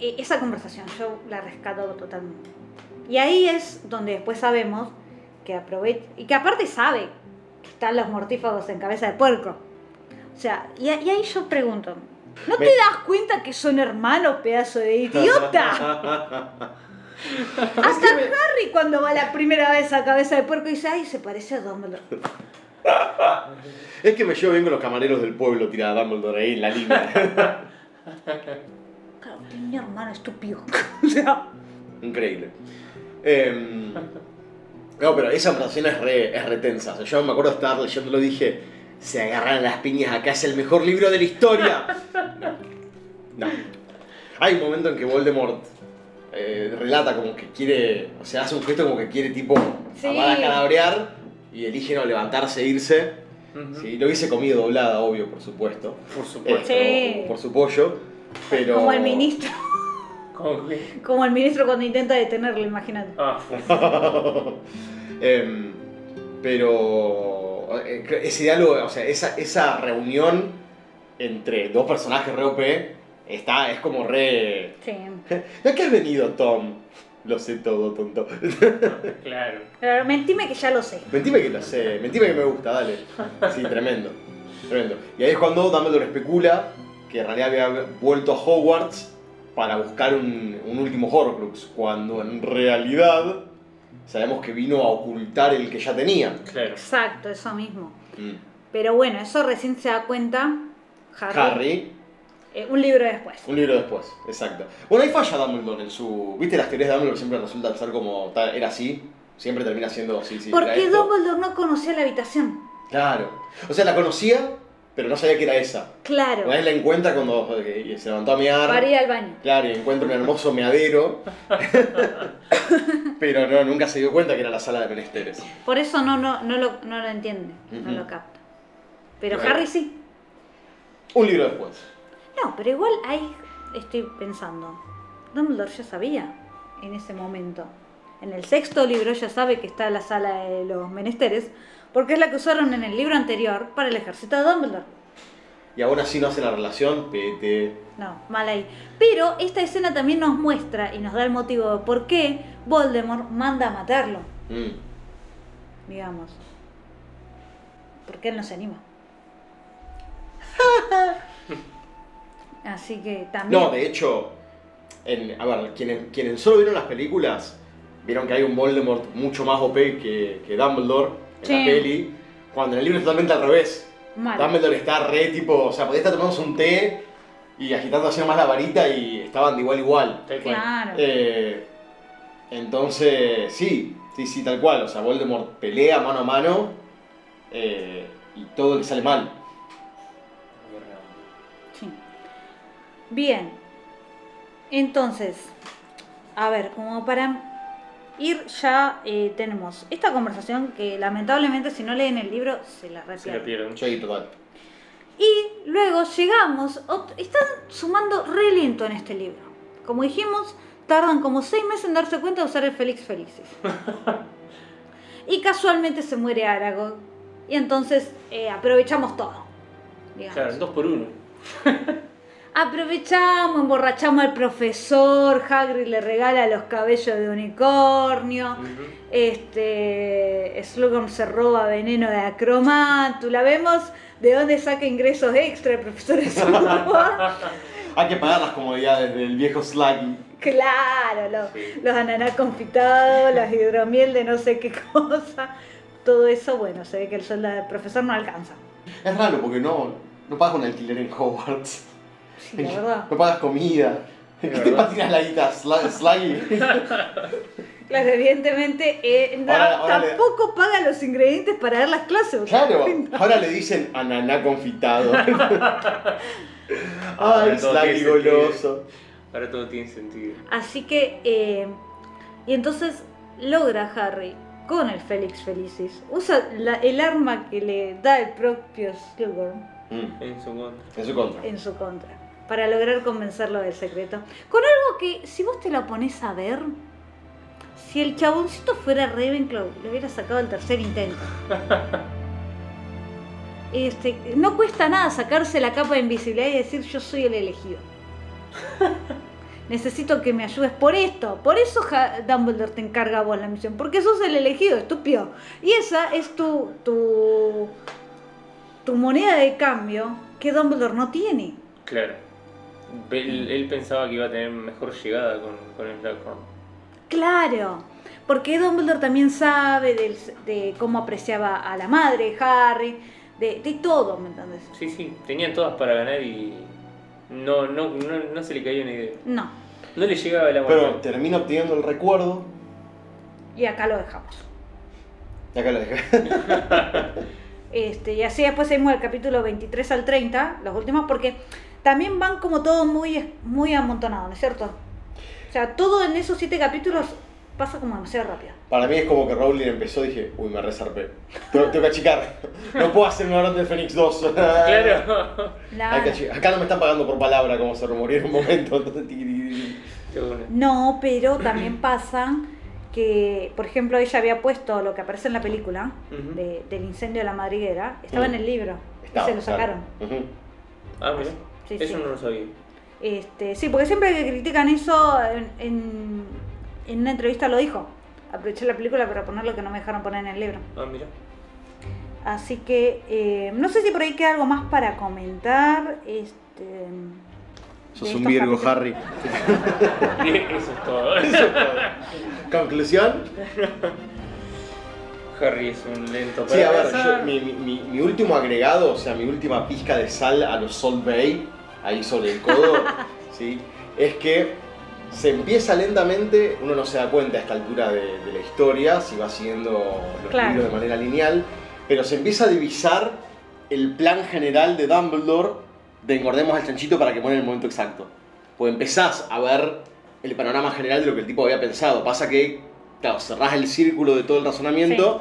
eh, esa conversación yo la rescato totalmente. Y ahí es donde después sabemos que aprovecha. Y que aparte sabe que están los mortífagos en cabeza de puerco. O sea, y, y ahí yo pregunto. ¿No Me- te das cuenta que son hermanos, pedazo de idiota? Hasta Harry cuando va la primera vez a cabeza de puerco dice, ay, se parece a Dumbledore. Es que me llevo bien con los camareros del pueblo, tirada Dumbledore ahí en la línea. Claro, mi hermano estúpido. o sea, Increíble. Em, no, pero esa presentación es re, es re tensa. O sea, yo me acuerdo de estar leyéndolo y dije, se agarran las piñas acá, es el mejor libro de la historia. No. no. Hay un momento en que Voldemort eh, relata como que quiere, o sea, hace un gesto como que quiere tipo Sí. amar a calabrear y elige no levantarse e irse. Sí, lo hubiese comido doblada, obvio, por supuesto. Por supuesto. Eh, Sí. Por su pollo. Pero... como el ministro. ¿Cómo que? Como el ministro cuando intenta detenerlo, imagínate. Ah, Em, pero eh, ese diálogo, o sea, esa, esa reunión entre dos personajes re OP está, es como re... Sí. ¿A qué has venido, Tom? Lo sé todo, tonto. claro. Pero mentime que ya lo sé. Mentime que lo sé, mentime que me gusta, dale. Sí, tremendo. Tremendo. Y ahí es cuando Dumbledore especula que en realidad había vuelto a Hogwarts para buscar un, un último Horcrux, cuando en realidad sabemos que vino a ocultar el que ya tenía. Claro. Exacto, eso mismo. Mm. Pero bueno, eso recién se da cuenta Harry. Harry, eh, un libro después. un libro después, exacto. Bueno, ahí falla Dumbledore en su... ¿Viste las teorías de Dumbledore siempre resultan ser como... Era así, siempre termina siendo así, sí. Porque esto. Dumbledore no conocía la habitación. Claro. O sea, la conocía, pero no sabía que era esa. Claro. Una vez la encuentra cuando se levantó a mear. Para ir al baño. Claro, y encuentra un hermoso meadero. pero no, nunca se dio cuenta que era la sala de menesteres. Por eso no, no, no, lo, no lo entiende, no Ujú. lo capta. Pero Claro. Harry sí. Un libro después. No, pero igual ahí estoy pensando. Dumbledore ya sabía en ese momento. En el sexto libro ya sabe que está la sala de los menesteres, porque es la que usaron en el libro anterior para el ejército de Dumbledore. Y aún así no hace la relación, pete. No, mal ahí. Pero esta escena también nos muestra y nos da el motivo de por qué Voldemort manda a matarlo, Mm. digamos. Porque él no se anima. Así que también. No, de hecho, en, a ver, quienes, quienes solo vieron las películas, vieron que hay un Voldemort mucho más OP que, que Dumbledore en Sí. la peli, cuando en el libro es totalmente al revés. mal. Dumbledore está re tipo, o sea, podía estar tomándose un té y agitando así nomás la varita y estaban de igual a igual. Tal cual. Claro. Eh, entonces, sí, sí, sí, tal cual. O sea, Voldemort pelea mano a mano eh, y todo le sale mal. Sí. Bien. Entonces, a ver, como para ir ya eh, tenemos esta conversación que lamentablemente si no leen el libro se la Se la pierden. Y luego llegamos, están sumando re lento en este libro. Como dijimos, tardan como seis meses en darse cuenta de usar el Félix Felicis. y casualmente se muere Aragog. Y entonces eh, aprovechamos todo. digamos. Claro, dos por uno. Aprovechamos, emborrachamos al profesor, Hagrid le regala los cabellos de unicornio, este Slughorn se roba veneno de acromátula, vemos de dónde saca ingresos extra el profesor Slughorn. Hay que pagar las comodidades del viejo Sluggy. claro, los, los ananá confitados, los hidromiel de no sé qué cosa, todo eso, bueno, se ve que el sueldo del profesor no alcanza. Es raro porque no, no pagas un alquiler en Hogwarts. Sí, la verdad. No pagas comida. ¿Qué te patinas la guita? Sluggy. Claro, evidentemente eh, no, Ahora- ahora le- tampoco paga los ingredientes para dar las clases. Claro, ahora le dicen ananá confitado. Ay, Slaggy goloso. Ahora todo tiene sentido. Así que, eh, y entonces logra Harry con el Félix Felicis, usa la- el arma que le da el propio Slughorn Mm, En su contra. en su contra. en su contra, para lograr convencerlo del secreto. Con algo que, si vos te lo pones a ver, si el chaboncito fuera Ravenclaw, le hubiera sacado el tercer intento. Este, no cuesta nada sacarse la capa de invisibilidad y decir yo soy el elegido. Necesito que me ayudes por esto. Por eso Dumbledore te encarga a vos la misión. Porque sos el elegido, estúpido. Y esa es tu, tu, tu moneda de cambio que Dumbledore no tiene. Claro. Él, él pensaba que iba a tener mejor llegada con, con el Blackhorn. Claro. Porque Dumbledore también sabe del- de cómo apreciaba a la madre de Harry. De, de todo, ¿me entendés? Sí, sí, tenían todas para ganar y no, no, no, no se le cayó ni idea. No. No le llegaba la Pero muerte. termina obteniendo el recuerdo. Y acá lo dejamos. Y acá lo dejé. Este, y así después seguimos del capítulo 23 al 30, los últimos, porque también van como todo muy, muy amontonado, ¿no es cierto? O sea, todo en esos siete capítulos pasa como demasiado rápido. Para mí es como que Rowling empezó y dije, uy, me resarpé. Tengo, tengo que achicar. No puedo hacer una ronda de Fénix 2. Claro. La- Hay que achicar. Acá no me están pagando por palabra como se rumoreó en un momento. entonces. No, pero también pasa que, por ejemplo, ella había puesto lo que aparece en la película de- del incendio de la madriguera, estaba Mm. en el libro. Estaba, y se lo claro. sacaron. Ujú. Ah, mira. Sí, Eso sí. no lo sabía. Este, sí, porque siempre que critican eso, en, en, en una entrevista lo dijo. Aproveché la película para poner lo que no me dejaron poner en el libro. Ah, mira. Así que eh, no sé si por ahí queda algo más para comentar. Este, Sos un Virgo, capítulos. Harry. Eso es todo. Conclusión. Harry es un lento para Sí, a ver, yo- mi- mi último agregado, o sea, mi última pizca de sal a los Salt Bay, ahí sobre el codo, ¿sí? es que se empieza lentamente, uno no se da cuenta a esta altura de, de la historia, si va siguiendo los Claro. libros de manera lineal, pero se empieza a divisar el plan general de Dumbledore de engordemos al chanchito para que muera en el momento exacto. Pues empezás a ver el panorama general de lo que el tipo había pensado. Pasa que, claro, cerrás el círculo de todo el razonamiento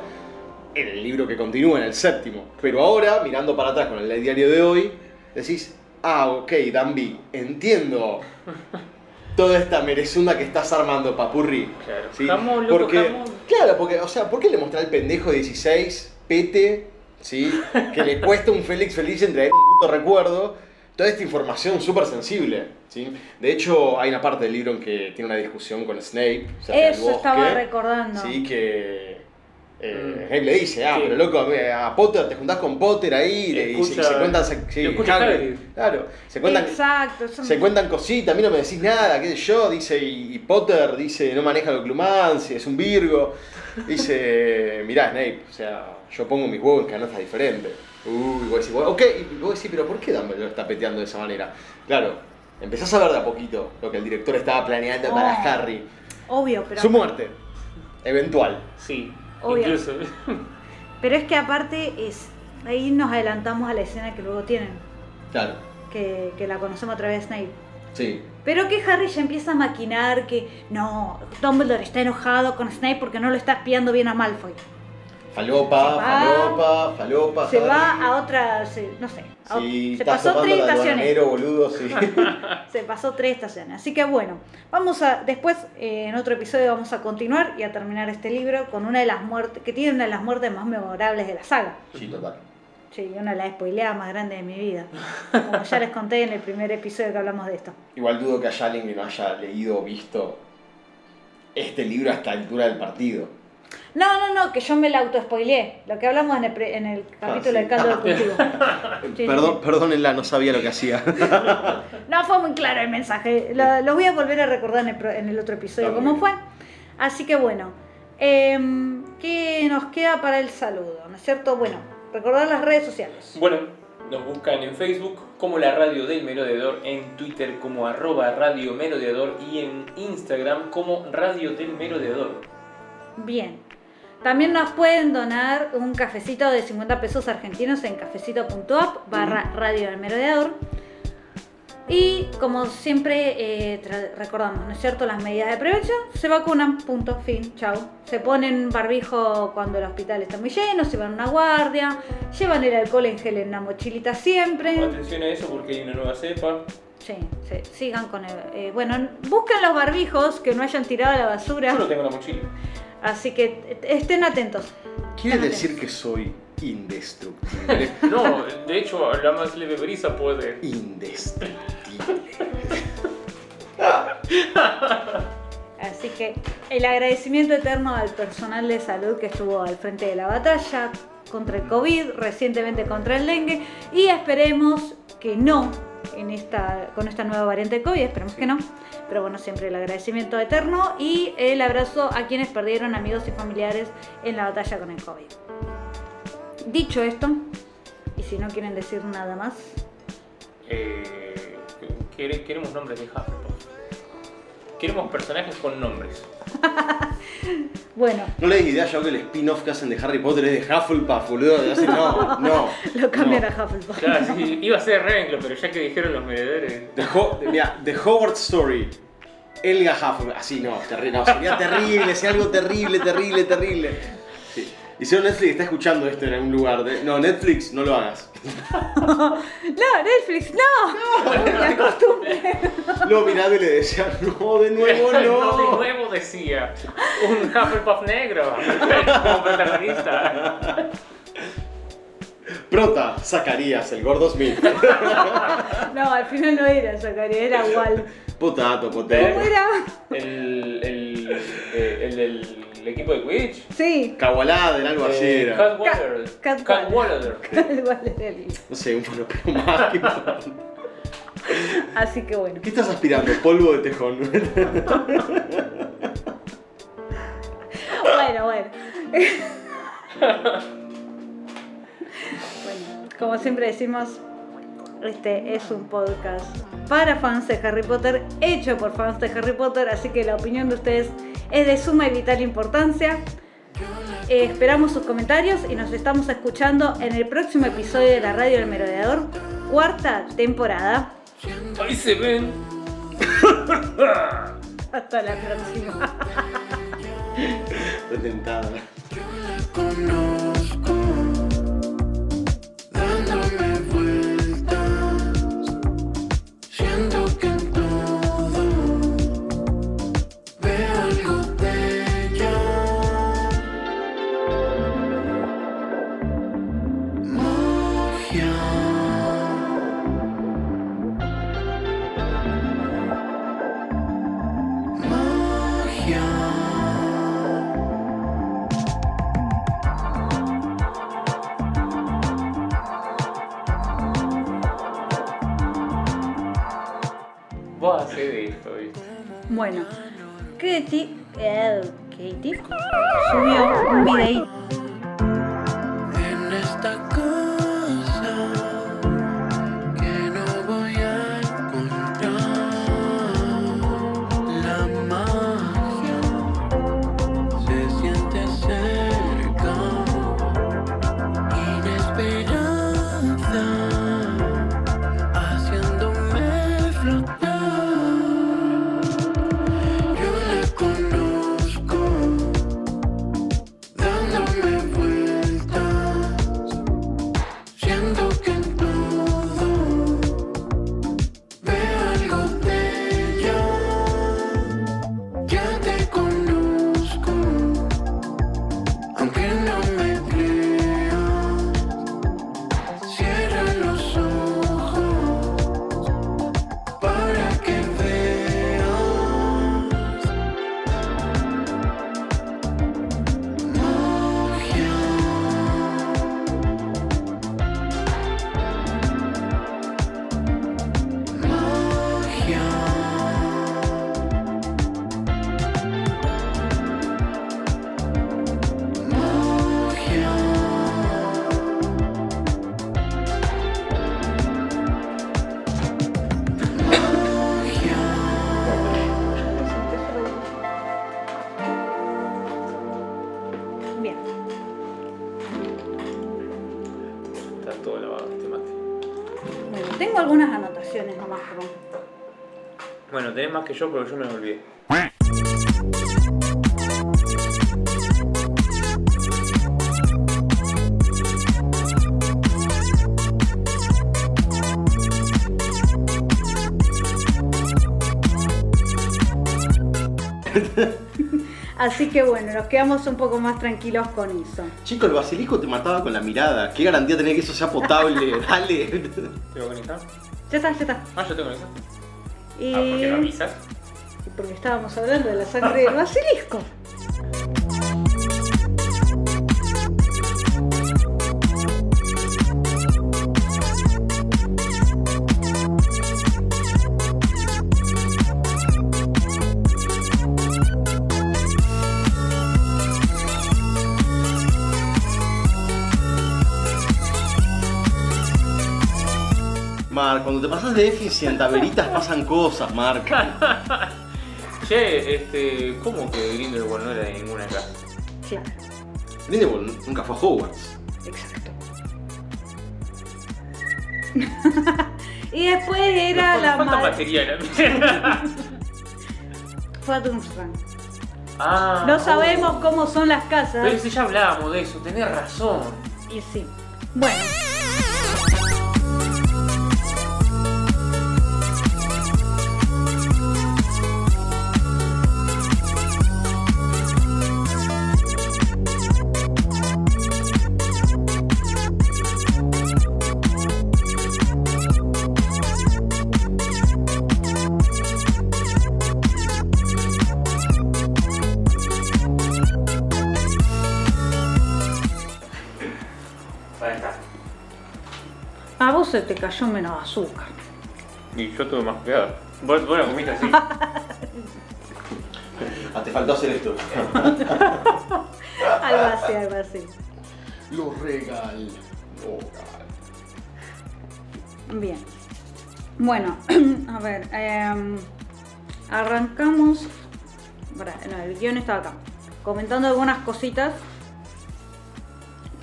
en el libro que continúa, en el séptimo. Pero ahora, mirando para atrás con el diario de hoy, decís, ah, ok, Danby, entiendo toda esta merezunda que estás armando, papurri. Claro. ¿sí? Jamón, loco, porque, jamón. Claro, porque, o sea, ¿por qué le mostrás al pendejo de 16, pete, ¿sí? que le cuesta un Félix feliz en traer un puto recuerdo? Toda esta información súper sensible, ¿sí? De hecho, hay una parte del libro en que tiene una discusión con Snape. Eso estaba recordando. Sí, que eh, Mm. Snape le dice, ah, Sí. pero loco, a Potter, te juntás con Potter ahí y, se- y se, Escucha- cuentan... se- sí, lo. Claro, se cuentan... Exacto. Se cuentan cositas, a mí no me decís nada, qué sé yo, dice, y, y Potter dice, no maneja lo clumancia, es un Virgo. Dice, mirá Snape, o sea, yo pongo mis huevos en canastas diferentes. Uy, vos decís, ok, y vos decís, pero ¿por qué Dumbledore está peteando de esa manera? Claro, empezás a ver de a poquito lo que el director estaba planeando para Oh. Harry. Obvio, pero, Su muerte, eventual. Sí, Obvio. incluso. pero es que aparte es ahí nos adelantamos a la escena que luego tienen, Claro, que, que la conocemos a través de Snape. sí. Pero que Harry ya empieza a maquinar que no, Dumbledore está enojado con Snape porque no lo está espiando bien a Malfoy. Falopa, va- falopa, falopa. Se va a otra, se- no sé, a- Sí, se pasó tres la estaciones. boludo, sí. Se pasó tres estaciones. Así que bueno, vamos a después eh, en otro episodio vamos a continuar y a terminar este libro con una de las muertes que tiene una de las muertes más memorables de la saga. sí, total. Sí, una de las spoileadas más grandes de mi vida. Como ya les conté en el primer episodio que hablamos de esto. Igual dudo que haya alguien que no haya leído o visto este libro a esta altura del partido. No, no, no, que yo me la auto-spoileé. Lo que hablamos en el, pre- en el capítulo Ah, sí. del caldo de cultivo. Sí, Perdón, sí, perdónenla, no sabía lo que hacía. No fue muy claro el mensaje. Lo, lo voy a volver a recordar en el, pro- en el otro episodio cómo fue. Así que bueno, em, ¿qué nos queda para el saludo? ¿No es cierto? Bueno, recordar las redes sociales. Bueno, nos buscan en Facebook como la Radio del Merodeador, en Twitter como arroba Radio Merodeador y en Instagram como Radio del Merodeador. Bien. También nos pueden donar un cafecito de 50 pesos argentinos en cafecito.app barra radio del merodeador. Y como siempre eh, recordamos, ¿no es cierto? Las medidas de prevención, se vacunan, punto, fin, chau. Se ponen barbijo cuando el hospital está muy lleno, se van a una guardia, llevan el alcohol en gel en una mochilita siempre. Atención a eso porque hay una nueva cepa. Sí, sí, sigan con el... eh, bueno, busquen los barbijos que no hayan tirado a la basura. Yo lo tengo en la mochila. Así que estén atentos. Quiere Estén decir que soy indestructible. No, de hecho, la más leve brisa puede. indestructible. Así que el agradecimiento eterno al personal de salud que estuvo al frente de la batalla contra el COVID, recientemente contra el dengue, y esperemos que no en esta, con esta nueva variante de COVID, esperemos que no. Pero bueno, siempre el agradecimiento eterno y el abrazo a quienes perdieron amigos y familiares en la batalla con el COVID. Dicho esto, y si no quieren decir nada más, Eh, quere- queremos nombres de Hufflepuff. Queremos personajes con nombres. bueno, No le des idea yo que el spin-off que hacen de Harry Potter es de Hufflepuff, boludo. No, no. lo cambian no. a Hufflepuff. Claro, sí, iba a ser Ravenclaw, pero ya que dijeron los meredores. The, Ho- mira, The Howard Story. Elga Hufflepuff. Así no, terrible. No, sería terrible, sería algo terrible, terrible, terrible. Y si no, Netflix está escuchando esto en algún lugar. de- no, Netflix, no lo hagas. No, Netflix, no. Me acostumbré. Lo miraba y le decía, no, de nuevo de no. nuevo decía. Un Hufflepuff negro como protagonista. Prota, Zacarías, el gordo Smith. No, al final no era Zacarías, era Wal. Potato, ¿Cómo potato. era? El, el, eh, el del equipo de Quidditch. Sí. Kawalader, algo así Eh, era. Cat Waller. Cat Cat Waller. No sé, un monopero mágico. Así que bueno. ¿Qué estás aspirando? Polvo de tejón. Bueno, bueno. Bueno, como siempre decimos, este es un podcast para fans de Harry Potter, hecho por fans de Harry Potter, así que la opinión de ustedes es de suma y vital importancia. Eh, esperamos sus comentarios y nos estamos escuchando en el próximo episodio de la Radio del Merodeador, cuarta temporada. Ahí se ven. Hasta la próxima. Retentada. Bueno, Katie, eh, Katie subió un videíto que yo, pero yo me lo olvidé. Así que bueno, nos quedamos un poco más tranquilos con eso. Chico, el basilisco te mataba con la mirada. ¿Qué garantía tenés que eso sea potable? Dale. ¿Te voy a conectar? Ya está, ya está. Ah, yo te conecto. Y... Ah, ¿por qué no avisas? y porque estábamos hablando de la sangre del basilisco. Cuando te pasas de déficit a veritas pasan cosas, Mar. Che, este. ¿Cómo que Grindelwald no era de ninguna casa? Claro, Grindelwald nunca fue a Hogwarts. exacto. y después era la ¿Cuánta material? mierda? Fue a Durmstrang. ah, No sabemos cómo son las Pero casas. si ya hablábamos de eso, tenés razón. Y sí. Bueno. Se te cayó menos azúcar. Y yo tuve más cuidado. Vos, vos la comiste así. Ah, te faltó hacer esto. Algo así, algo así. Lo regal. Bien. Bueno, a ver. em, arrancamos. No, el guion está acá. Comentando algunas cositas.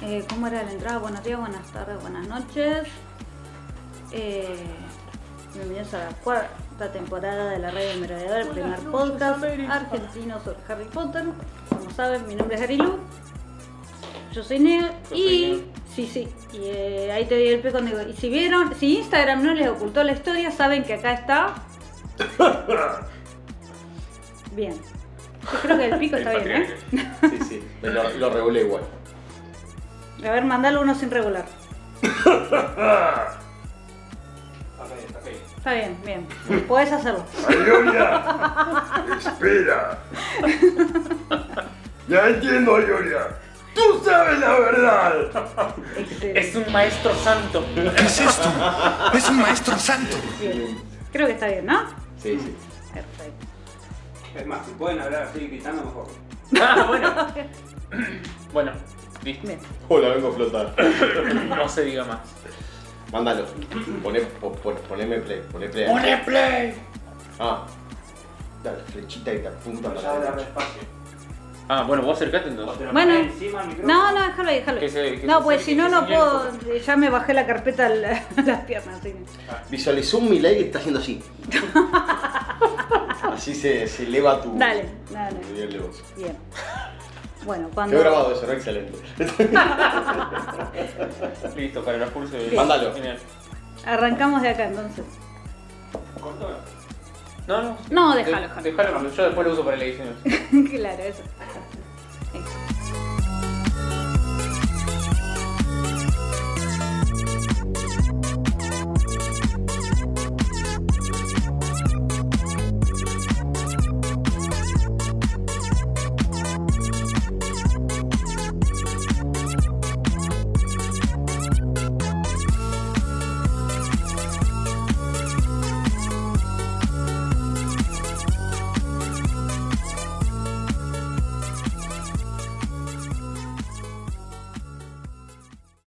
Eh, ¿Cómo era la entrada? Buenos días, buenas tardes, buenas noches. Eh, bienvenidos a la cuarta temporada de la Radio del Merodeador, el primer podcast argentino sobre Harry Potter. Como saben, mi nombre es Arilu. Yo soy Neo Yo soy y. Neo. Sí, sí. Y eh, ahí te di el pie cuando digo. Y si vieron, si Instagram no les ocultó la historia, saben que acá está. Bien. Yo creo que el pico está bien, ¿eh? Sí, sí. Me lo, lo regulé igual. A ver, mandalo uno sin regular. Está bien, bien. Puedes hacerlo. Espera. Ya entiendo, Ioria. Tú sabes la verdad. Excelente. Es un maestro santo. ¿Qué es esto? Es un maestro santo. Bien. Creo que está bien, ¿no? Sí, sí. Perfecto. Es más, si pueden hablar así gritando, mejor. Ah, bueno. Bueno, listo. Bien. Hola, vengo a flotar. No se diga más. Mándalo. Poné, po- po- poneme play. Poné play. ¡Pone play! Ah. Dale, flechita y te apunta Ya para la derecha. Ah, bueno, vos acercate entonces. Bueno. No, no, déjalo ahí, déjalo ahí. Que se- que No, se pues acerque, si no, que no se puedo. Ya me bajé la carpeta a la- a las piernas, así que. Visualizó un Milei que está haciendo así. Así se, se eleva tu. Dale, dale. tu nivel de voz. Bien. Bueno, cuando. grabado eso, ¿no? Excelente. Listo, para los pulsos de. Bien. Mándalo. Genial. Arrancamos de acá entonces. Cortó. No, no. No, déjalo, déjalo. Déjalo, yo después lo uso para la edición. claro, eso.